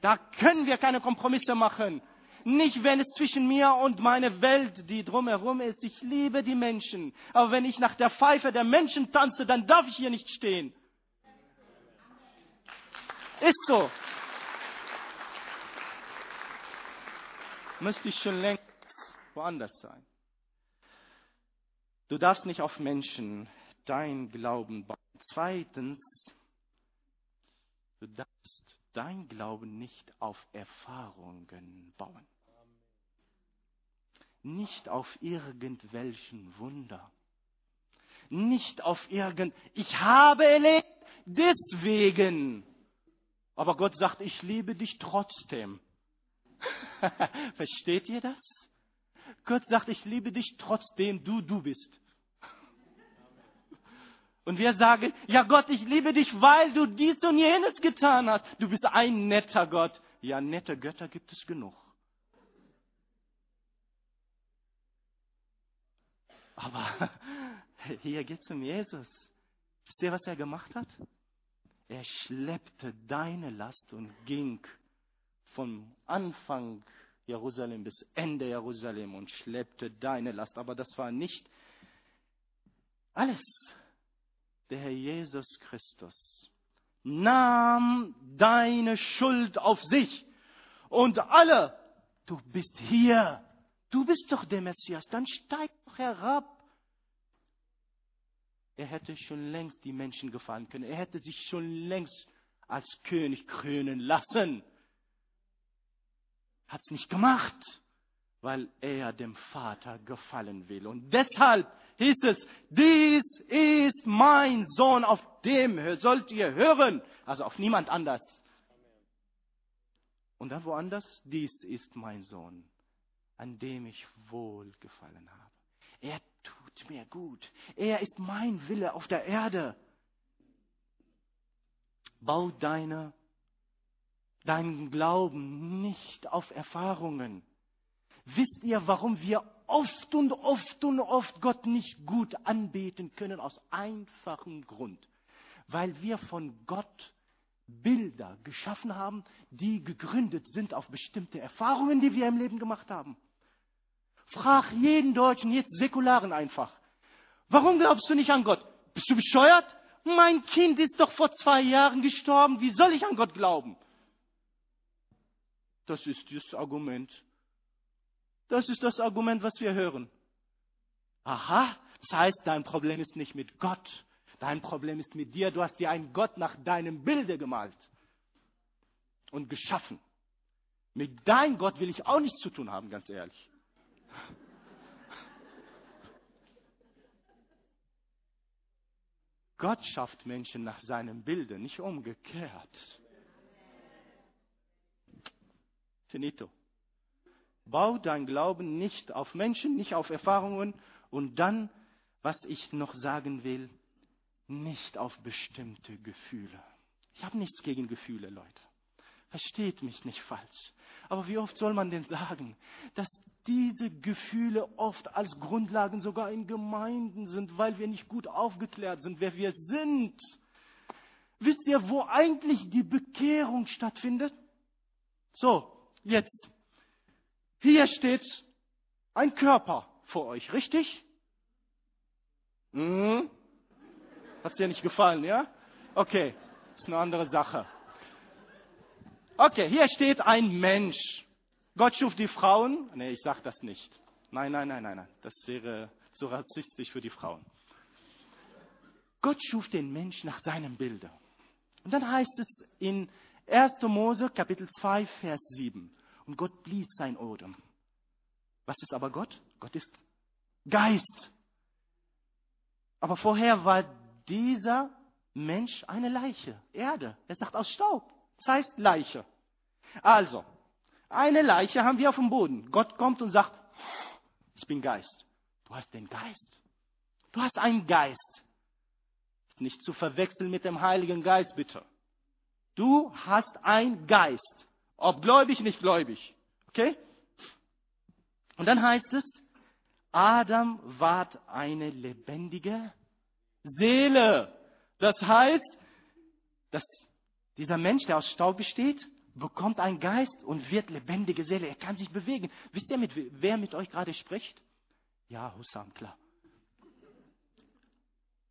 Da können wir keine Kompromisse machen. Nicht, wenn es zwischen mir und meine Welt, die drumherum ist. Ich liebe die Menschen. Aber wenn ich nach der Pfeife der Menschen tanze, dann darf ich hier nicht stehen. Ist so. Müsste ich schon längst woanders sein. Du darfst nicht auf Menschen dein Glauben bauen. Zweitens, du darfst dein Glauben nicht auf Erfahrungen bauen. Nicht auf irgendwelchen Wunder. Nicht auf irgend, ich habe erlebt, deswegen. Aber Gott sagt, ich liebe dich trotzdem. Versteht ihr das? Gott sagt, ich liebe dich trotzdem, du du bist. Und wir sagen, ja Gott, ich liebe dich, weil du dies und jenes getan hast. Du bist ein netter Gott. Ja, nette Götter gibt es genug. Aber hier geht es um Jesus. Wisst ihr, was er gemacht hat? Er schleppte deine Last und ging vom Anfang Jerusalem bis Ende Jerusalem und schleppte deine Last. Aber das war nicht alles der Herr Jesus Christus nahm deine Schuld auf sich und alle, du bist hier, du bist doch der Messias, dann steig doch herab. Er hätte schon längst die Menschen gefallen können, er hätte sich schon längst als König krönen lassen. Hat es nicht gemacht, weil er dem Vater gefallen will. Und deshalb hieß es, dies ist mein Sohn, auf dem sollt ihr hören, also auf niemand anders. Und dann woanders, dies ist mein Sohn, an dem ich wohlgefallen habe. Er tut mir gut. Er ist mein Wille auf der Erde. Bau deine, deinen Glauben nicht auf Erfahrungen. Wisst ihr, warum wir oft und oft und oft Gott nicht gut anbeten können, aus einfachem Grund. Weil wir von Gott Bilder geschaffen haben, die gegründet sind auf bestimmte Erfahrungen, die wir im Leben gemacht haben. Frag jeden Deutschen, jetzt Säkularen einfach. Warum glaubst du nicht an Gott? Bist du bescheuert? Mein Kind ist doch vor zwei Jahren gestorben. Wie soll ich an Gott glauben? Das ist das Argument. Das ist das Argument, was wir hören. Aha, das heißt, dein Problem ist nicht mit Gott, dein Problem ist mit dir. Du hast dir einen Gott nach deinem Bilde gemalt und geschaffen. Mit deinem Gott will ich auch nichts zu tun haben, ganz ehrlich. Gott schafft Menschen nach seinem Bilde, nicht umgekehrt. Finito. Bau dein Glauben nicht auf Menschen, nicht auf Erfahrungen und dann, was ich noch sagen will, nicht auf bestimmte Gefühle. Ich habe nichts gegen Gefühle, Leute. Versteht mich nicht falsch. Aber wie oft soll man denn sagen, dass diese Gefühle oft als Grundlagen sogar in Gemeinden sind, weil wir nicht gut aufgeklärt sind, wer wir sind? Wisst ihr, wo eigentlich die Bekehrung stattfindet? So, jetzt hier steht ein Körper vor euch, richtig? Mhm. Hat es dir nicht gefallen, ja? Okay, ist eine andere Sache. Okay, hier steht ein Mensch. Gott schuf die Frauen. Nee, ich sage das nicht. Nein, nein, nein, nein, nein. Das wäre so rassistisch für die Frauen. Gott schuf den Mensch nach seinem Bilde. Und dann heißt es in 1. Mose Kapitel 2, Vers 7. Und Gott blies sein Odem. Was ist aber Gott? Gott ist Geist. Aber vorher war dieser Mensch eine Leiche, Erde. Er sagt aus Staub. Das heißt Leiche. Also, eine Leiche haben wir auf dem Boden. Gott kommt und sagt, ich bin Geist. Du hast den Geist. Du hast einen Geist. Ist nicht zu verwechseln mit dem Heiligen Geist, bitte. Du hast einen Geist. Ob gläubig, nicht gläubig. Okay? Und dann heißt es, Adam ward eine lebendige Seele. Das heißt, dass dieser Mensch, der aus Staub besteht, bekommt einen Geist und wird lebendige Seele. Er kann sich bewegen. Wisst ihr, mit, wer mit euch gerade spricht? Ja, Hussam, klar.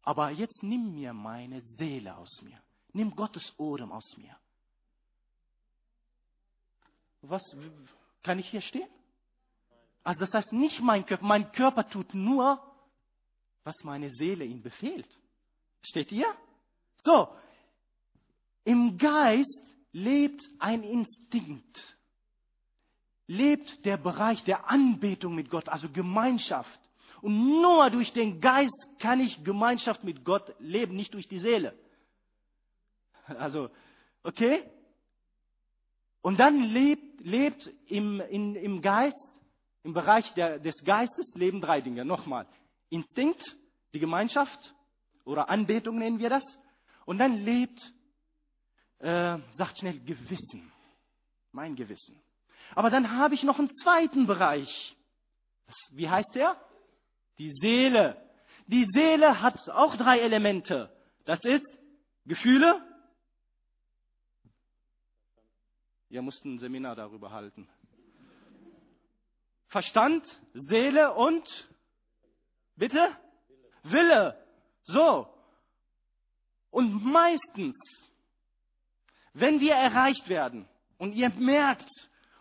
Aber jetzt nimm mir meine Seele aus mir. Nimm Gottes Ohren aus mir. Was kann ich hier stehen? Also das heißt nicht mein Körper. Mein Körper tut nur, was meine Seele ihm befehlt. Steht ihr? So, im Geist lebt ein Instinkt, lebt der Bereich der Anbetung mit Gott, also Gemeinschaft. Und nur durch den Geist kann ich Gemeinschaft mit Gott leben, nicht durch die Seele. Also, okay? Und dann lebt, lebt im, in, im Geist, im Bereich der, des Geistes leben drei Dinge. Nochmal. Instinkt, die Gemeinschaft oder Anbetung nennen wir das. Und dann lebt, äh, sagt schnell, Gewissen. Mein Gewissen. Aber dann habe ich noch einen zweiten Bereich. Wie heißt der? Die Seele. Die Seele hat auch drei Elemente. Das ist Gefühle. Ihr musst ein Seminar darüber halten. Verstand, Seele und bitte Wille. So. Und meistens, wenn wir erreicht werden und ihr merkt,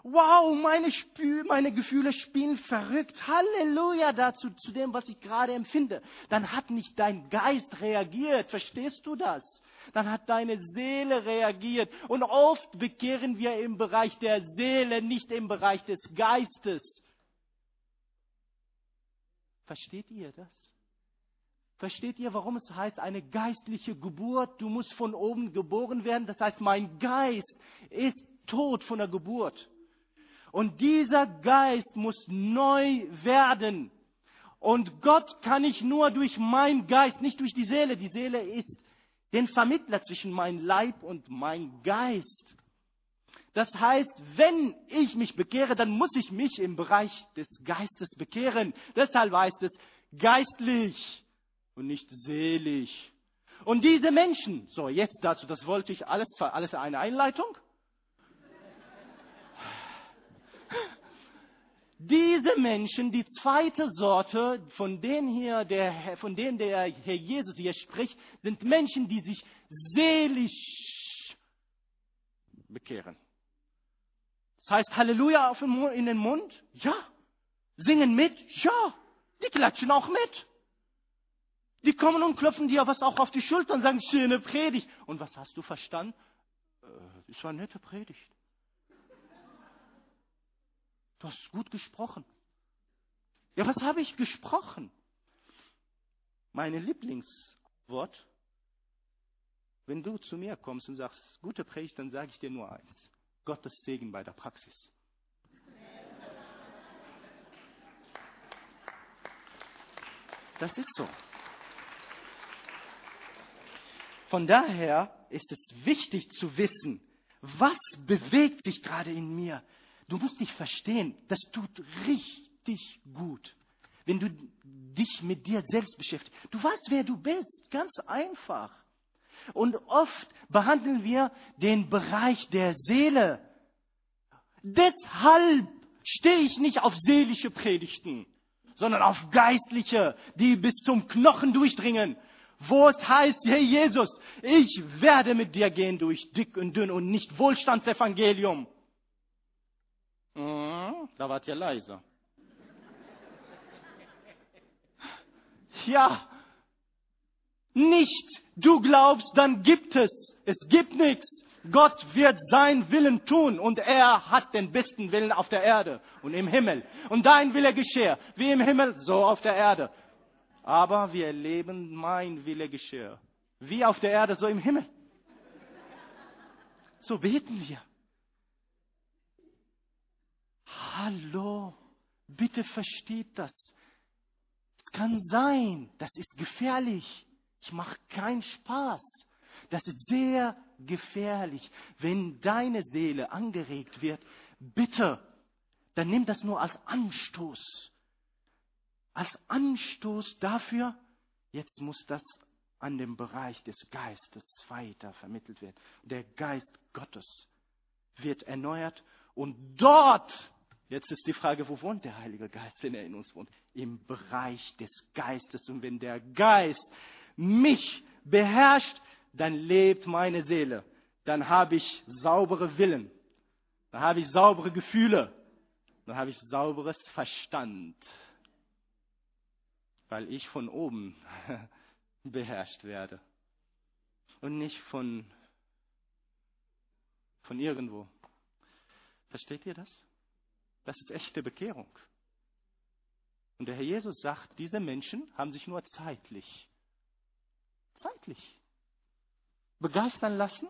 wow, meine, Spü meine Gefühle spielen verrückt. Halleluja dazu, zu dem, was ich gerade empfinde. Dann hat nicht dein Geist reagiert. Verstehst du das? Dann hat deine Seele reagiert. Und oft bekehren wir im Bereich der Seele, nicht im Bereich des Geistes. Versteht ihr das? Versteht ihr, warum es heißt, eine geistliche Geburt? Du musst von oben geboren werden. Das heißt, mein Geist ist tot von der Geburt. Und dieser Geist muss neu werden. Und Gott kann ich nur durch meinen Geist, nicht durch die Seele. Die Seele ist den Vermittler zwischen mein Leib und mein Geist. Das heißt, wenn ich mich bekehre, dann muss ich mich im Bereich des Geistes bekehren. Deshalb heißt es geistlich und nicht selig. Und diese Menschen, so jetzt dazu, das wollte ich alles, alles eine Einleitung. Diese Menschen, die zweite Sorte, von denen, hier der, von denen der Herr Jesus hier spricht, sind Menschen, die sich seelisch bekehren. Das heißt Halleluja in den Mund? Ja. Singen mit? Ja. Die klatschen auch mit. Die kommen und klopfen dir was auch auf die Schulter und sagen, schöne Predigt. Und was hast du verstanden? Äh, das war eine nette Predigt. Du hast gut gesprochen. Ja, was habe ich gesprochen? Meine Lieblingswort, wenn du zu mir kommst und sagst, gute Predigt, dann sage ich dir nur eins. Gottes Segen bei der Praxis. Das ist so. Von daher ist es wichtig zu wissen, was bewegt sich gerade in mir? Du musst dich verstehen, das tut richtig gut, wenn du dich mit dir selbst beschäftigst. Du weißt, wer du bist, ganz einfach. Und oft behandeln wir den Bereich der Seele. Deshalb stehe ich nicht auf seelische Predigten, sondern auf geistliche, die bis zum Knochen durchdringen, wo es heißt, hey Jesus, ich werde mit dir gehen durch dick und dünn und nicht Wohlstandsevangelium. Mhm, da wart ihr leiser. Ja, nicht du glaubst, dann gibt es. Es gibt nichts. Gott wird sein Willen tun und er hat den besten Willen auf der Erde und im Himmel. Und dein Wille geschehe, wie im Himmel, so auf der Erde. Aber wir erleben, mein Wille geschehe. Wie auf der Erde, so im Himmel. So beten wir. Hallo, bitte versteht das. Es kann sein, das ist gefährlich. Ich mache keinen Spaß. Das ist sehr gefährlich. Wenn deine Seele angeregt wird, bitte, dann nimm das nur als Anstoß. Als Anstoß dafür, jetzt muss das an dem Bereich des Geistes weiter vermittelt werden. Der Geist Gottes wird erneuert und dort Jetzt ist die Frage, wo wohnt der Heilige Geist, wenn er in uns wohnt? Im Bereich des Geistes. Und wenn der Geist mich beherrscht, dann lebt meine Seele. Dann habe ich saubere Willen. Dann habe ich saubere Gefühle. Dann habe ich sauberes Verstand. Weil ich von oben beherrscht werde. Und nicht von, von irgendwo. Versteht ihr das? Das ist echte Bekehrung. Und der Herr Jesus sagt, diese Menschen haben sich nur zeitlich, zeitlich begeistern lassen.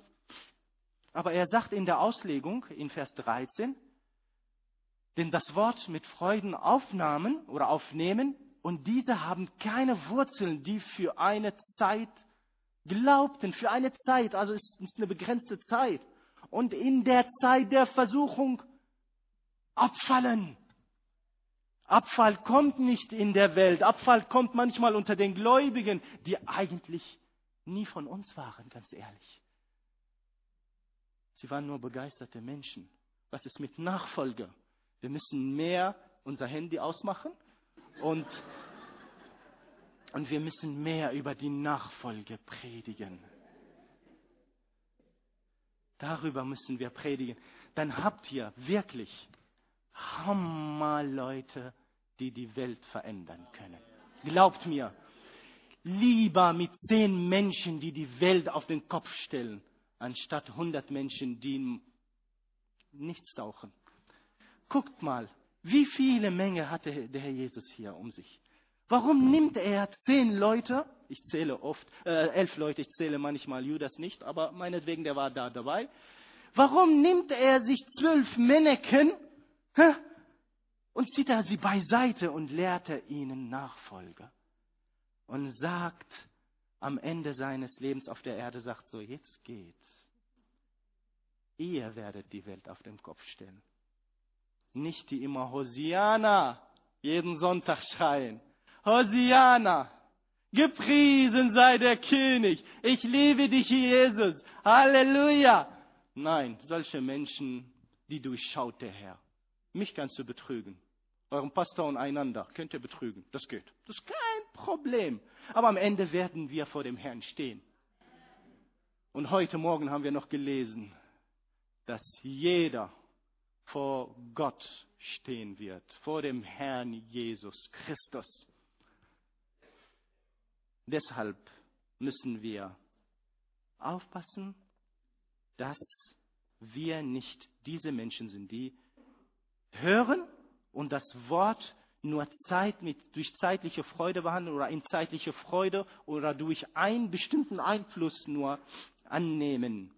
Aber er sagt in der Auslegung in Vers 13, denn das Wort mit Freuden aufnahmen oder aufnehmen und diese haben keine Wurzeln, die für eine Zeit glaubten, für eine Zeit, also es ist eine begrenzte Zeit. Und in der Zeit der Versuchung abfallen. Abfall kommt nicht in der Welt. Abfall kommt manchmal unter den Gläubigen, die eigentlich nie von uns waren, ganz ehrlich. Sie waren nur begeisterte Menschen. Was ist mit Nachfolger? Wir müssen mehr unser Handy ausmachen und, und wir müssen mehr über die Nachfolge predigen. Darüber müssen wir predigen. Dann habt ihr wirklich Hammerleute, die die Welt verändern können. Glaubt mir, lieber mit zehn Menschen, die die Welt auf den Kopf stellen, anstatt hundert Menschen, die nichts tauchen. Guckt mal, wie viele Menge hatte der Herr Jesus hier um sich? Warum nimmt er zehn Leute? Ich zähle oft, äh, elf Leute, ich zähle manchmal Judas nicht, aber meinetwegen, der war da dabei. Warum nimmt er sich zwölf Männchen hä, und zieht er sie beiseite und lehrt er ihnen Nachfolger? Und sagt am Ende seines Lebens auf der Erde, sagt so, jetzt geht's. Ihr werdet die Welt auf den Kopf stellen. Nicht die immer Hosiana jeden Sonntag schreien. Hosiana, gepriesen sei der König. Ich liebe dich, Jesus. Halleluja. Nein, solche Menschen, die durchschaut der Herr. Mich kannst du betrügen. Euren Pastor und einander könnt ihr betrügen. Das geht. Das ist kein Problem. Aber am Ende werden wir vor dem Herrn stehen. Und heute Morgen haben wir noch gelesen, dass jeder vor Gott stehen wird, vor dem Herrn Jesus Christus. Deshalb müssen wir aufpassen, dass wir nicht diese Menschen sind, die hören und das Wort nur Zeit mit, durch zeitliche Freude behandeln oder in zeitliche Freude oder durch einen bestimmten Einfluss nur annehmen.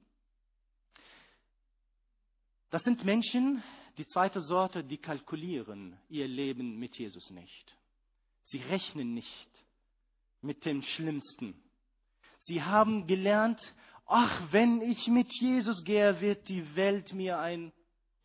Das sind Menschen, die zweite Sorte, die kalkulieren ihr Leben mit Jesus nicht. Sie rechnen nicht mit dem Schlimmsten. Sie haben gelernt, ach, wenn ich mit Jesus gehe, wird die Welt mir ein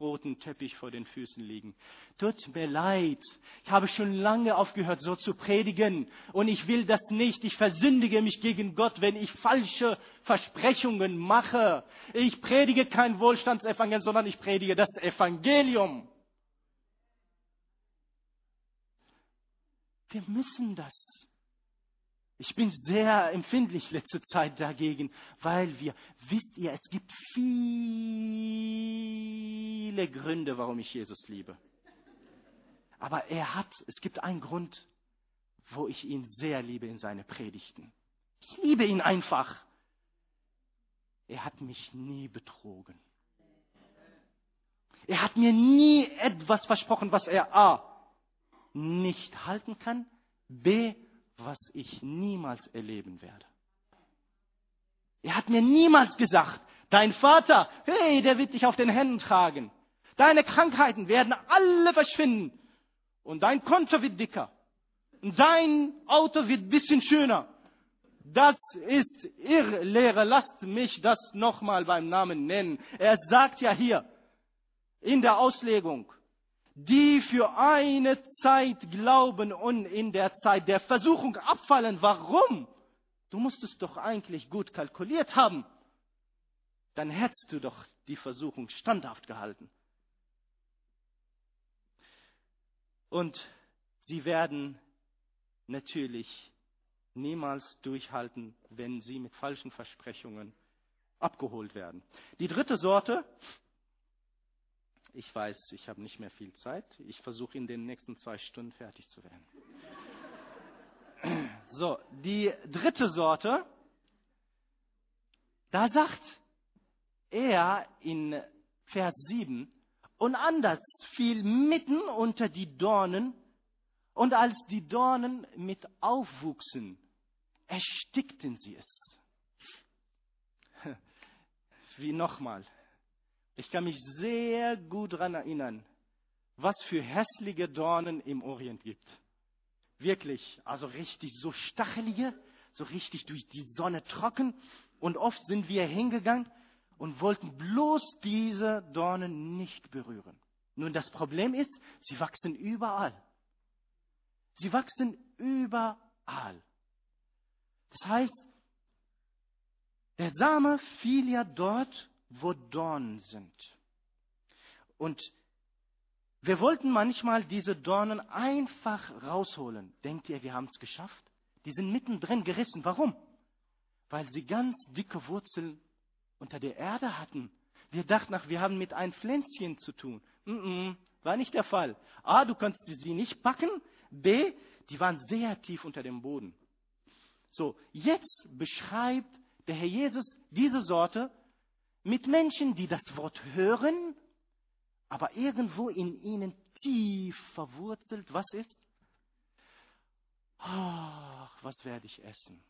roten Teppich vor den Füßen liegen. Tut mir leid. Ich habe schon lange aufgehört, so zu predigen. Und ich will das nicht. Ich versündige mich gegen Gott, wenn ich falsche Versprechungen mache. Ich predige kein Wohlstandsevangelium, sondern ich predige das Evangelium. Wir müssen das. Ich bin sehr empfindlich letzte Zeit dagegen, weil wir, wisst ihr, es gibt viele Gründe, warum ich Jesus liebe. Aber er hat, es gibt einen Grund, wo ich ihn sehr liebe in seine Predigten. Ich liebe ihn einfach. Er hat mich nie betrogen. Er hat mir nie etwas versprochen, was er A nicht halten kann, B was ich niemals erleben werde. Er hat mir niemals gesagt, dein Vater, hey, der wird dich auf den Händen tragen. Deine Krankheiten werden alle verschwinden. Und dein Konto wird dicker. Und dein Auto wird ein bisschen schöner. Das ist Irrlehre. Lasst mich das nochmal beim Namen nennen. Er sagt ja hier in der Auslegung, die für eine Zeit glauben und in der Zeit der Versuchung abfallen. Warum? Du musst es doch eigentlich gut kalkuliert haben. Dann hättest du doch die Versuchung standhaft gehalten. Und sie werden natürlich niemals durchhalten, wenn sie mit falschen Versprechungen abgeholt werden. Die dritte Sorte ich weiß, ich habe nicht mehr viel Zeit. Ich versuche in den nächsten zwei Stunden fertig zu werden. So, die dritte Sorte, da sagt er in Vers 7, und anders fiel mitten unter die Dornen, und als die Dornen mit aufwuchsen, erstickten sie es. Wie nochmal. Ich kann mich sehr gut daran erinnern, was für hässliche Dornen im Orient gibt. Wirklich, also richtig so stachelige, so richtig durch die Sonne trocken. Und oft sind wir hingegangen und wollten bloß diese Dornen nicht berühren. Nun, das Problem ist, sie wachsen überall. Sie wachsen überall. Das heißt, der Same fiel ja dort, wo Dornen sind. Und wir wollten manchmal diese Dornen einfach rausholen. Denkt ihr, wir haben es geschafft? Die sind mittendrin gerissen. Warum? Weil sie ganz dicke Wurzeln unter der Erde hatten. Wir dachten, ach, wir haben mit einem Pflänzchen zu tun. Mm -mm, war nicht der Fall. A, du kannst sie nicht packen. B, die waren sehr tief unter dem Boden. So, jetzt beschreibt der Herr Jesus diese Sorte mit Menschen, die das Wort hören, aber irgendwo in ihnen tief verwurzelt, was ist? Ach, was werde ich essen?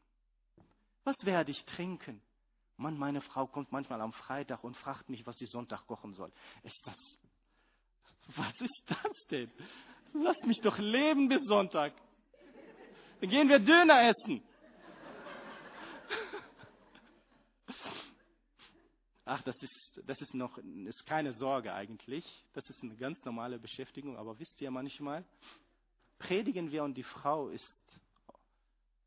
Was werde ich trinken? Mann, meine Frau kommt manchmal am Freitag und fragt mich, was sie Sonntag kochen soll. Ist das, was ist das denn? Lass mich doch leben bis Sonntag. Dann gehen wir Döner essen. Ach, das ist, das ist noch, ist keine Sorge eigentlich. Das ist eine ganz normale Beschäftigung. Aber wisst ihr manchmal, predigen wir und die Frau ist,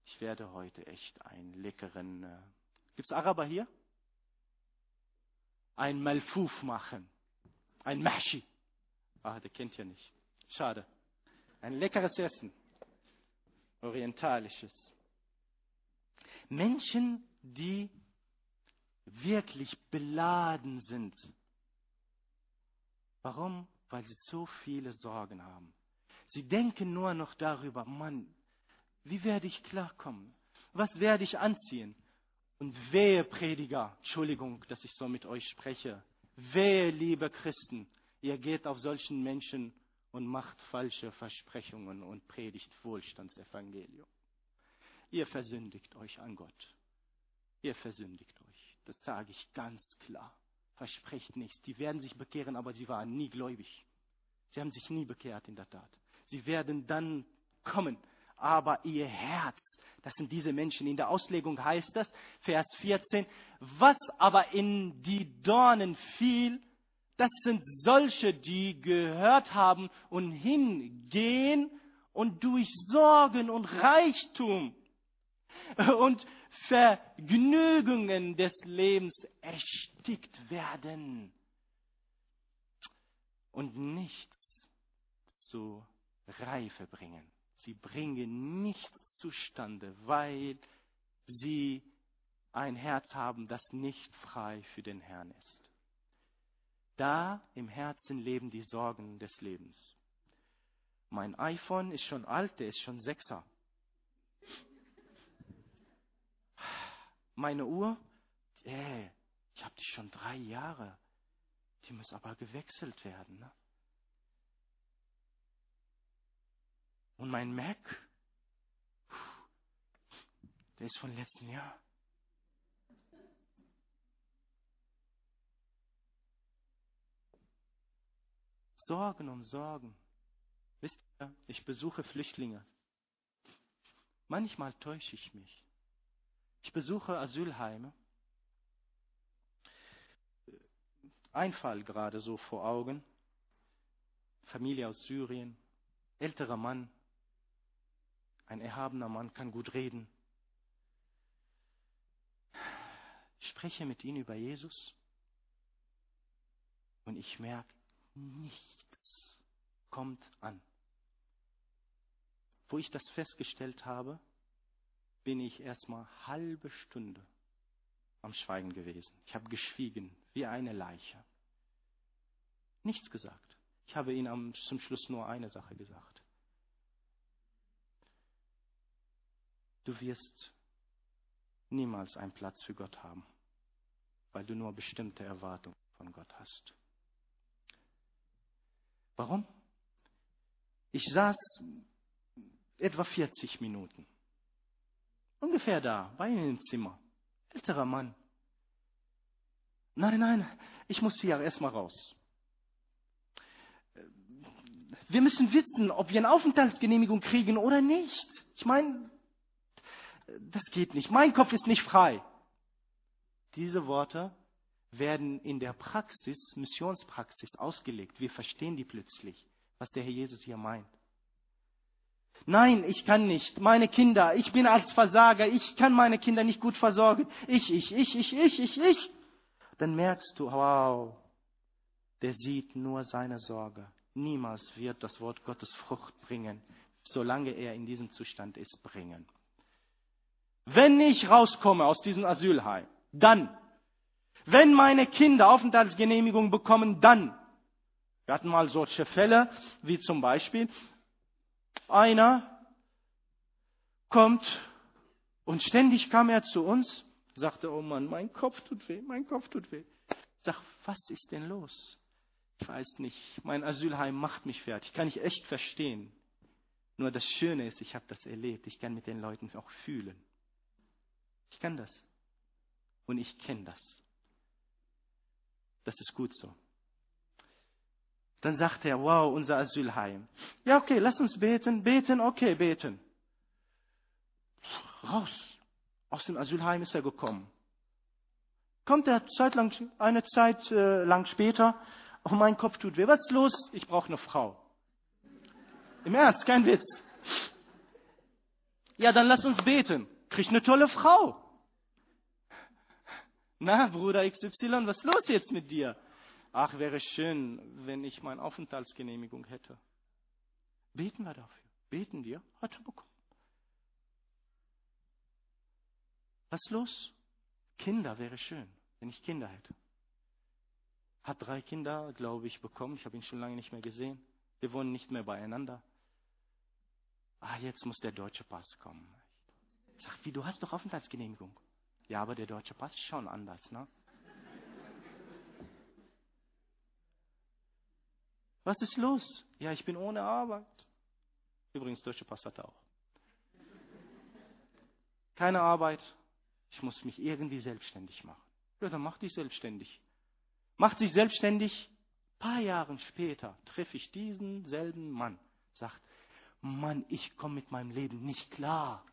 ich werde heute echt einen leckeren, äh, gibt's Araber hier? Ein Malfuf machen. Ein Mashi. Ah, der kennt ja nicht. Schade. Ein leckeres Essen. Orientalisches. Menschen, die wirklich beladen sind. Warum? Weil sie so viele Sorgen haben. Sie denken nur noch darüber, Mann, wie werde ich klarkommen? Was werde ich anziehen? Und wehe Prediger, Entschuldigung, dass ich so mit euch spreche, wehe liebe Christen, ihr geht auf solchen Menschen und macht falsche Versprechungen und predigt Wohlstandsevangelium. Ihr versündigt euch an Gott. Ihr versündigt euch. Das sage ich ganz klar. Versprecht nichts. Die werden sich bekehren, aber sie waren nie gläubig. Sie haben sich nie bekehrt in der Tat. Sie werden dann kommen, aber ihr Herz, das sind diese Menschen. In der Auslegung heißt das, Vers 14, was aber in die Dornen fiel, das sind solche, die gehört haben und hingehen und durch Sorgen und Reichtum und Vergnügungen des Lebens erstickt werden und nichts zur Reife bringen. Sie bringen nichts zustande, weil sie ein Herz haben, das nicht frei für den Herrn ist. Da im Herzen leben die Sorgen des Lebens. Mein iPhone ist schon alt, der ist schon Sechser. Meine Uhr, äh, ich habe die schon drei Jahre. Die muss aber gewechselt werden. Ne? Und mein Mac, der ist von letztem Jahr. Sorgen und Sorgen. Wisst ihr, ich besuche Flüchtlinge. Manchmal täusche ich mich. Ich besuche Asylheime. Ein Fall gerade so vor Augen. Familie aus Syrien, älterer Mann, ein erhabener Mann, kann gut reden. Ich spreche mit ihnen über Jesus und ich merke, nichts kommt an. Wo ich das festgestellt habe, bin ich erstmal halbe Stunde am Schweigen gewesen. Ich habe geschwiegen wie eine Leiche. Nichts gesagt. Ich habe ihnen zum Schluss nur eine Sache gesagt. Du wirst niemals einen Platz für Gott haben. weil du nur bestimmte Erwartungen von Gott hast. Warum? Ich saß etwa 40 Minuten. Ungefähr da, bei ihm im Zimmer. Älterer Mann. Nein, nein, ich muss hier erstmal raus. Wir müssen wissen, ob wir eine Aufenthaltsgenehmigung kriegen oder nicht. Ich meine, das geht nicht. Mein Kopf ist nicht frei. Diese Worte werden in der Praxis, Missionspraxis ausgelegt. Wir verstehen die plötzlich, was der Herr Jesus hier meint. Nein, ich kann nicht. Meine Kinder, ich bin als Versager, ich kann meine Kinder nicht gut versorgen. Ich, ich, ich, ich, ich, ich, ich. Dann merkst du, wow, der sieht nur seine Sorge. Niemals wird das Wort Gottes Frucht bringen, solange er in diesem Zustand ist, bringen. Wenn ich rauskomme aus diesem Asylheim, dann, wenn meine Kinder Aufenthaltsgenehmigung bekommen, dann. Wir hatten mal solche Fälle, wie zum Beispiel, einer kommt und ständig kam er zu uns, sagte, oh Mann, mein Kopf tut weh, mein Kopf tut weh. Sag, was ist denn los? Ich weiß nicht, mein Asylheim macht mich fertig, kann ich echt verstehen. Nur das Schöne ist, ich habe das erlebt, ich kann mit den Leuten auch fühlen. Ich kann das. Und ich kenne das. Das ist gut so. Dann sagt er, wow, unser Asylheim. Ja, okay, lass uns beten, beten, okay, beten. Raus. Aus dem Asylheim ist er gekommen. Kommt er Zeit lang, eine Zeit äh, lang später, oh, mein Kopf tut weh. Was ist los? Ich brauche eine Frau. Im Ernst, kein Witz. Ja, dann lass uns beten. Krieg eine tolle Frau. Na, Bruder XY, was ist los jetzt mit dir? Ach, wäre schön, wenn ich meine Aufenthaltsgenehmigung hätte. Beten wir dafür. Beten wir. Hat er bekommen. Was ist los? Kinder wäre schön, wenn ich Kinder hätte. Hat drei Kinder, glaube ich, bekommen. Ich habe ihn schon lange nicht mehr gesehen. Wir wohnen nicht mehr beieinander. Ah, jetzt muss der deutsche Pass kommen. Ich sage, wie, du hast doch Aufenthaltsgenehmigung. Ja, aber der deutsche Pass ist schon anders, ne? Was ist los? Ja, ich bin ohne Arbeit. Übrigens, deutsche Pass hat er auch. Keine Arbeit. Ich muss mich irgendwie selbstständig machen. Ja, dann mach dich selbstständig. Macht sich selbstständig. Ein paar Jahre später treffe ich diesen selben Mann. Sagt, Mann, ich komme mit meinem Leben nicht klar.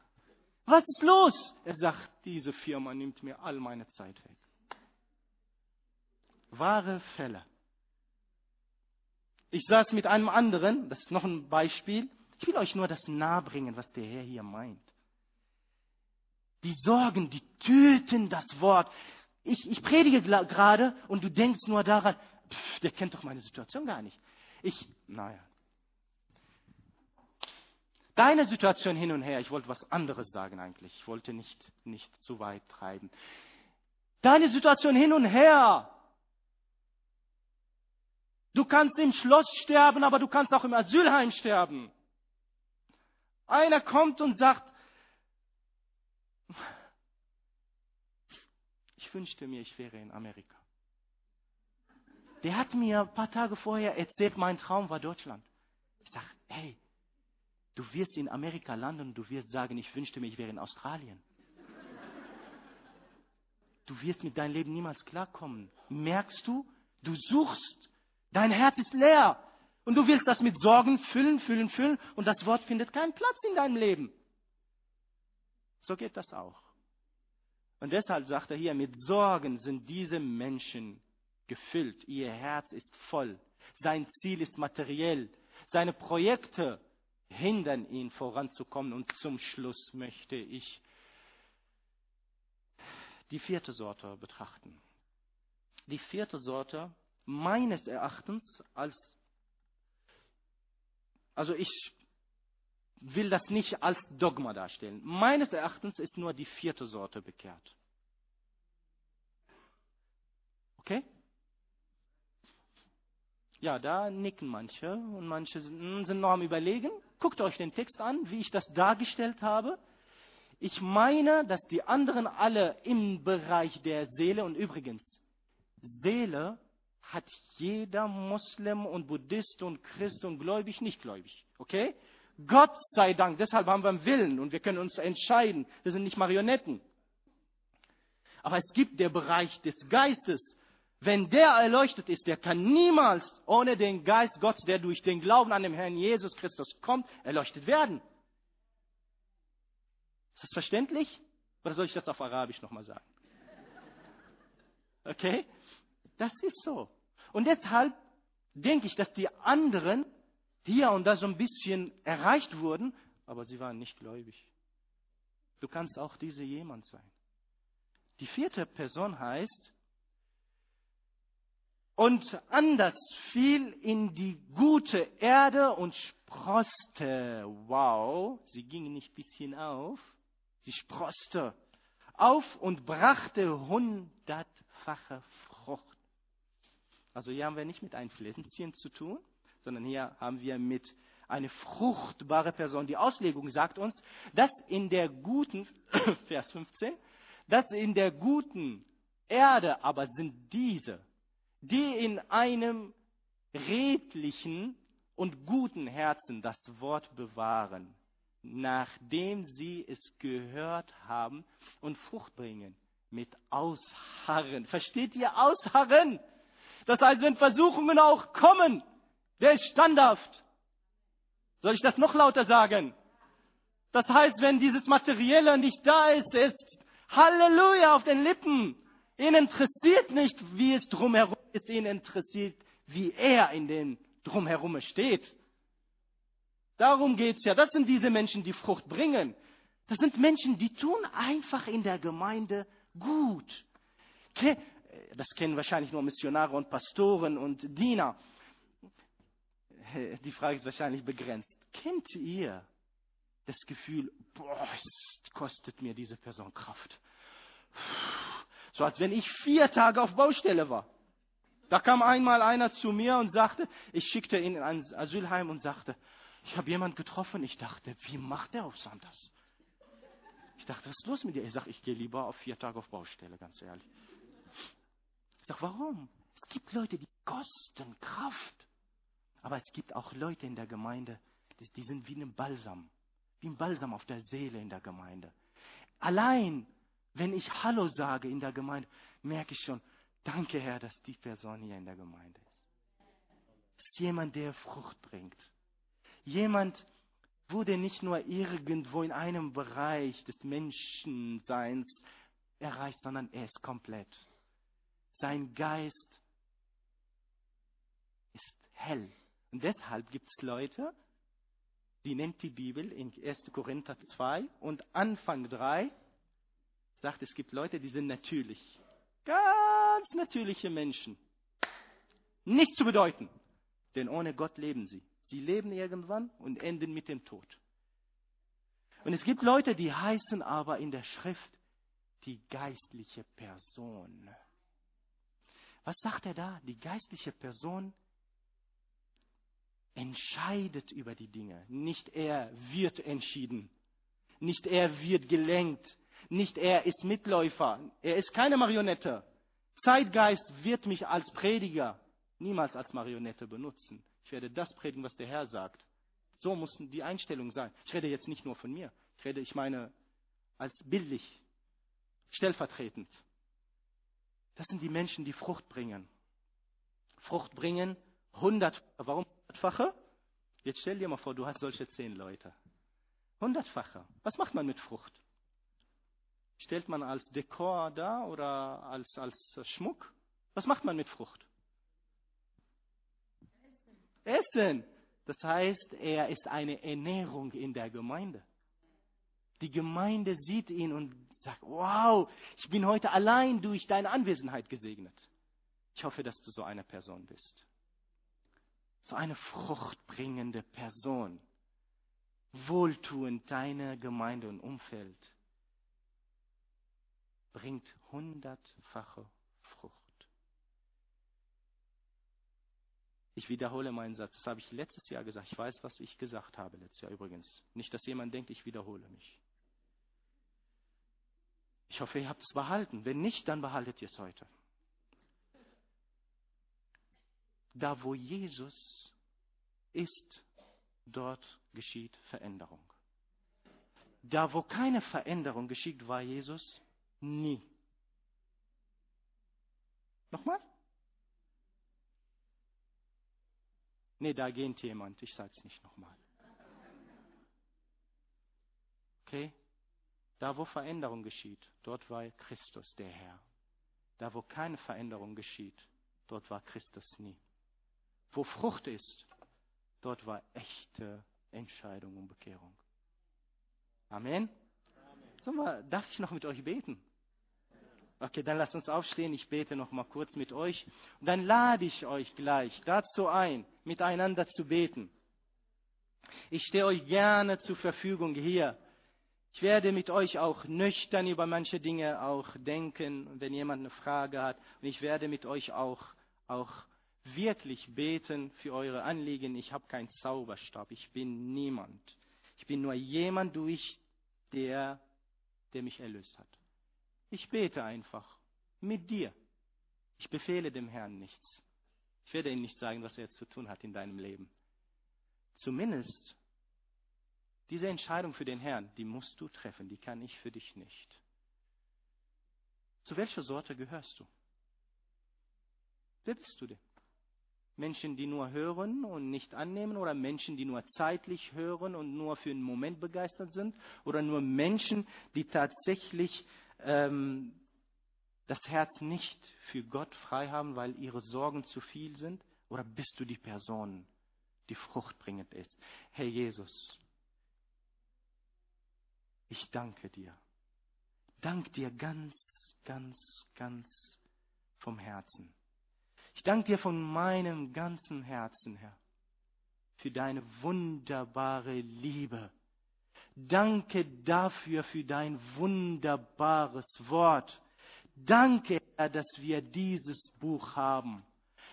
Was ist los? Er sagt, diese Firma nimmt mir all meine Zeit weg. Wahre Fälle. Ich saß mit einem anderen, das ist noch ein Beispiel. Ich will euch nur das nahebringen, was der Herr hier meint. Die Sorgen, die töten das Wort. Ich, ich predige gerade und du denkst nur daran, pff, der kennt doch meine Situation gar nicht. Ich, naja. Deine Situation hin und her, ich wollte was anderes sagen eigentlich. Ich wollte nicht, nicht zu weit treiben. Deine Situation hin und her, Du kannst im Schloss sterben, aber du kannst auch im Asylheim sterben. Einer kommt und sagt, ich wünschte mir, ich wäre in Amerika. Der hat mir ein paar Tage vorher erzählt, mein Traum war Deutschland. Ich sage, hey, du wirst in Amerika landen und du wirst sagen, ich wünschte mir, ich wäre in Australien. Du wirst mit deinem Leben niemals klarkommen. Merkst du? Du suchst Dein Herz ist leer. Und du willst das mit Sorgen füllen, füllen, füllen. Und das Wort findet keinen Platz in deinem Leben. So geht das auch. Und deshalb sagt er hier, mit Sorgen sind diese Menschen gefüllt. Ihr Herz ist voll. Sein Ziel ist materiell. Seine Projekte hindern ihn voranzukommen. Und zum Schluss möchte ich die vierte Sorte betrachten. Die vierte Sorte meines Erachtens als, also ich will das nicht als Dogma darstellen. Meines Erachtens ist nur die vierte Sorte bekehrt. Okay? Ja, da nicken manche und manche sind noch am Überlegen. Guckt euch den Text an, wie ich das dargestellt habe. Ich meine, dass die anderen alle im Bereich der Seele und übrigens, Seele hat jeder Muslim und Buddhist und Christ und gläubig, nicht gläubig. Okay? Gott sei Dank, deshalb haben wir einen Willen und wir können uns entscheiden. Wir sind nicht Marionetten. Aber es gibt der Bereich des Geistes. Wenn der erleuchtet ist, der kann niemals ohne den Geist Gottes, der durch den Glauben an den Herrn Jesus Christus kommt, erleuchtet werden. Ist das verständlich? Oder soll ich das auf Arabisch nochmal sagen? Okay? Das ist so. Und deshalb denke ich, dass die anderen hier und da so ein bisschen erreicht wurden, aber sie waren nicht gläubig. Du kannst auch diese jemand sein. Die vierte Person heißt, und anders fiel in die gute Erde und sproste. Wow, sie ging nicht bisschen auf, sie sproste auf und brachte hundertfache. Also hier haben wir nicht mit einem Pflänzchen zu tun, sondern hier haben wir mit einer fruchtbare Person. Die Auslegung sagt uns, dass in der guten, Vers 15, dass in der guten Erde aber sind diese, die in einem redlichen und guten Herzen das Wort bewahren, nachdem sie es gehört haben und Frucht bringen mit Ausharren. Versteht ihr Ausharren? Das heißt, wenn Versuchungen auch kommen, der ist standhaft. Soll ich das noch lauter sagen? Das heißt, wenn dieses Materielle nicht da ist, ist Halleluja auf den Lippen. Ihn interessiert nicht, wie es drumherum ist, ihn interessiert, wie er in den drumherum steht. Darum geht's ja. Das sind diese Menschen, die Frucht bringen. Das sind Menschen, die tun einfach in der Gemeinde gut. Das kennen wahrscheinlich nur Missionare und Pastoren und Diener. Die Frage ist wahrscheinlich begrenzt. Kennt ihr das Gefühl, boah, es kostet mir diese Person Kraft? So als wenn ich vier Tage auf Baustelle war. Da kam einmal einer zu mir und sagte, ich schickte ihn in ein Asylheim und sagte, ich habe jemanden getroffen. Ich dachte, wie macht der auf Sanders? Ich dachte, was ist los mit dir? Ich sage, ich gehe lieber auf vier Tage auf Baustelle, ganz ehrlich. Ich sage, warum? Es gibt Leute, die kosten Kraft. Aber es gibt auch Leute in der Gemeinde, die, die sind wie ein Balsam. Wie ein Balsam auf der Seele in der Gemeinde. Allein wenn ich Hallo sage in der Gemeinde, merke ich schon, danke Herr, dass die Person hier in der Gemeinde ist. Es ist jemand, der Frucht bringt. Jemand wurde nicht nur irgendwo in einem Bereich des Menschenseins erreicht, sondern er ist komplett. Sein Geist ist hell. Und deshalb gibt es Leute, die nennt die Bibel in 1. Korinther 2 und Anfang 3, sagt, es gibt Leute, die sind natürlich. Ganz natürliche Menschen. Nicht zu bedeuten. Denn ohne Gott leben sie. Sie leben irgendwann und enden mit dem Tod. Und es gibt Leute, die heißen aber in der Schrift die geistliche Person. Was sagt er da? Die geistliche Person entscheidet über die Dinge. Nicht er wird entschieden. Nicht er wird gelenkt. Nicht er ist Mitläufer. Er ist keine Marionette. Zeitgeist wird mich als Prediger niemals als Marionette benutzen. Ich werde das predigen, was der Herr sagt. So muss die Einstellung sein. Ich rede jetzt nicht nur von mir. Ich rede, ich meine, als bildlich, stellvertretend. Das sind die Menschen, die Frucht bringen. Frucht bringen, hundert, warum hundertfache? Jetzt stell dir mal vor, du hast solche zehn Leute. Hundertfache. Was macht man mit Frucht? stellt man als Dekor da oder als, als Schmuck? Was macht man mit Frucht? Essen. Essen. Das heißt, er ist eine Ernährung in der Gemeinde. Die Gemeinde sieht ihn und sagt, wow, ich bin heute allein durch deine Anwesenheit gesegnet. Ich hoffe, dass du so eine Person bist. So eine fruchtbringende Person. Wohltuend deine Gemeinde und Umfeld bringt hundertfache Frucht. Ich wiederhole meinen Satz. Das habe ich letztes Jahr gesagt. Ich weiß, was ich gesagt habe letztes Jahr übrigens. Nicht, dass jemand denkt, ich wiederhole mich. Ich hoffe, ihr habt es behalten. Wenn nicht, dann behaltet ihr es heute. Da, wo Jesus ist, dort geschieht Veränderung. Da, wo keine Veränderung geschieht, war Jesus nie. Nochmal? Nee, da geht jemand. Ich sage es nicht nochmal. Okay? Da, wo Veränderung geschieht, dort war Christus der Herr. Da, wo keine Veränderung geschieht, dort war Christus nie. Wo Frucht ist, dort war echte Entscheidung und Bekehrung. Amen. Amen. Wir, darf ich noch mit euch beten? Okay, dann lasst uns aufstehen. Ich bete noch mal kurz mit euch. Und dann lade ich euch gleich dazu ein, miteinander zu beten. Ich stehe euch gerne zur Verfügung hier. Ich werde mit euch auch nüchtern über manche Dinge auch denken, wenn jemand eine Frage hat. Und ich werde mit euch auch, auch wirklich beten für eure Anliegen. Ich habe keinen Zauberstab. Ich bin niemand. Ich bin nur jemand durch der, der mich erlöst hat. Ich bete einfach mit dir. Ich befehle dem Herrn nichts. Ich werde ihm nicht sagen, was er zu tun hat in deinem Leben. Zumindest diese Entscheidung für den Herrn, die musst du treffen, die kann ich für dich nicht. Zu welcher Sorte gehörst du? Wer bist du denn? Menschen, die nur hören und nicht annehmen oder Menschen, die nur zeitlich hören und nur für einen Moment begeistert sind oder nur Menschen, die tatsächlich ähm, das Herz nicht für Gott frei haben, weil ihre Sorgen zu viel sind? Oder bist du die Person, die fruchtbringend ist? Herr Jesus, ich danke dir. Dank dir ganz, ganz, ganz vom Herzen. Ich danke dir von meinem ganzen Herzen, Herr, für deine wunderbare Liebe Danke dafür, für dein wunderbares Wort. Danke, Herr, dass wir dieses Buch haben.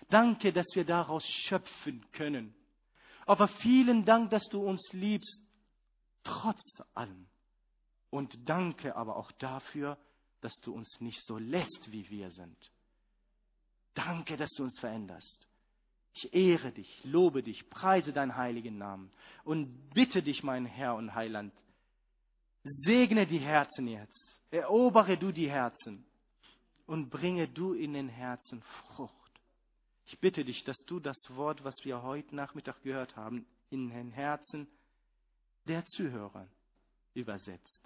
Danke, dass wir daraus schöpfen können. Aber vielen Dank, dass du uns liebst, trotz allem. Und danke aber auch dafür, dass du uns nicht so lässt, wie wir sind. Danke, dass du uns veränderst. Ich ehre dich, lobe dich, preise deinen heiligen Namen und bitte dich, mein Herr und Heiland, segne die Herzen jetzt, erobere du die Herzen und bringe du in den Herzen Frucht. Ich bitte dich, dass du das Wort, was wir heute Nachmittag gehört haben, in den Herzen der Zuhörer übersetzt.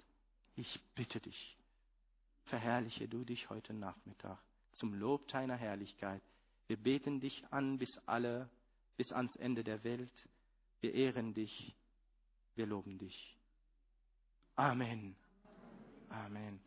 Ich bitte dich, verherrliche du dich heute Nachmittag zum Lob deiner Herrlichkeit wir beten dich an bis alle, bis ans Ende der Welt. Wir ehren dich. Wir loben dich. Amen. Amen.